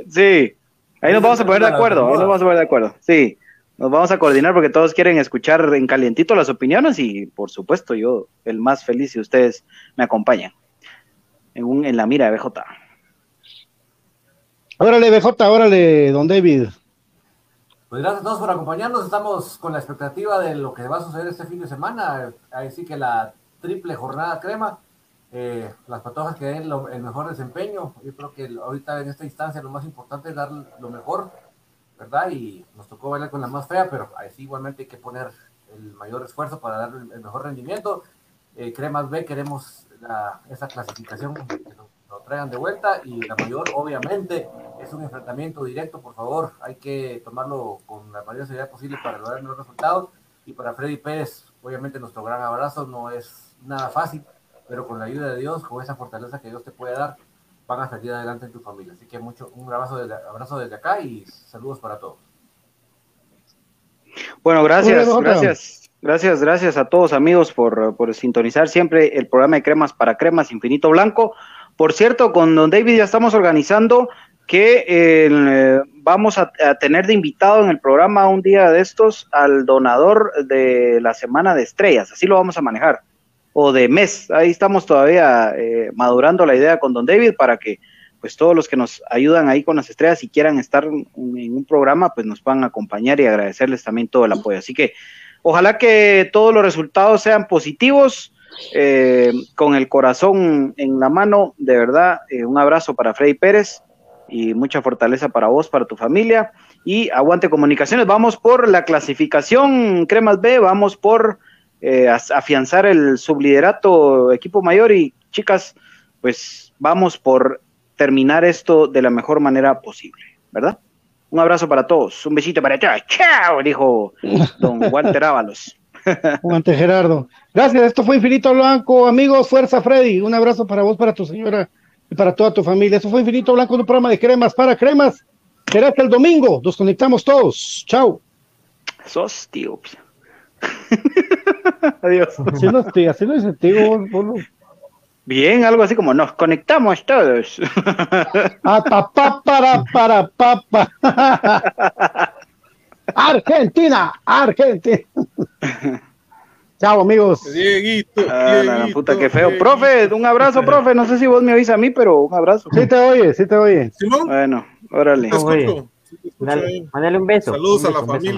sí, ahí nos vamos a poner de acuerdo, ahí nos vamos a poner de acuerdo, sí, nos vamos a coordinar porque todos quieren escuchar en calientito las opiniones y por supuesto yo el más feliz si ustedes me acompañan en, un, en la mira de BJ. Órale BJ, órale don David. Pues gracias a todos por acompañarnos, estamos con la expectativa de lo que va a suceder este fin de semana, así que la triple jornada crema eh, las patojas que den el mejor desempeño. Yo creo que ahorita en esta instancia lo más importante es dar lo mejor, ¿verdad? Y nos tocó bailar con la más fea, pero así igualmente hay que poner el mayor esfuerzo para dar el, mejor rendimiento. Eh, Cremas B, queremos esa clasificación que lo, traigan de vuelta y la mayor, obviamente, es un enfrentamiento directo, por favor, hay que tomarlo con la mayor seriedad posible para lograr los resultados. Y para Freddy Pérez, obviamente nuestro gran abrazo no es nada fácil, pero con la ayuda de Dios, con esa fortaleza que Dios te puede dar, van a salir adelante en tu familia. Así que mucho, un abrazo desde, abrazo desde acá y saludos para todos. Bueno, gracias, gracias, gracias, gracias a todos amigos por, por sintonizar siempre el programa de Cremas para Cremas Infinito Blanco. Por cierto, con Don David ya estamos organizando que eh, vamos a, a, tener de invitado en el programa un día de estos al donador de la Semana de Estrellas. Así lo vamos a manejar o de mes. Ahí estamos todavía eh, madurando la idea con Don David para que pues todos los que nos ayudan ahí con las estrellas y quieran estar en un programa, pues nos puedan acompañar y agradecerles también todo el apoyo. Así que ojalá que todos los resultados sean positivos, eh, con el corazón en la mano, de verdad, eh, un abrazo para Freddy Pérez y mucha fortaleza para vos, para tu familia y aguante comunicaciones. Vamos por la clasificación Cremas B, vamos por eh, afianzar el subliderato equipo mayor y chicas, pues vamos por terminar esto de la mejor manera posible, ¿verdad? Un abrazo para todos, un besito para todos. Chao, dijo don Walter Ábalos. Ante Gerardo. Gracias, esto fue Infinito Blanco. Amigos, fuerza Freddy. Un abrazo para vos, para tu señora y para toda tu familia. Esto fue Infinito Blanco, un programa de cremas para cremas. Será hasta el domingo. Nos conectamos todos. Chao. Sos tío. Adiós. Así no, así no es tío. Bien, algo así como nos conectamos todos. Hasta pa, para, para, papa. Argentina, Argentina. Chao, amigos. Dieguito, ah, la puta, qué feo. Profe, un abrazo, profe. No sé si vos me oís a mí, pero un abrazo. Sí te oye, sí te oye. Bueno, órale. Mándale un beso. Saludos a la familia.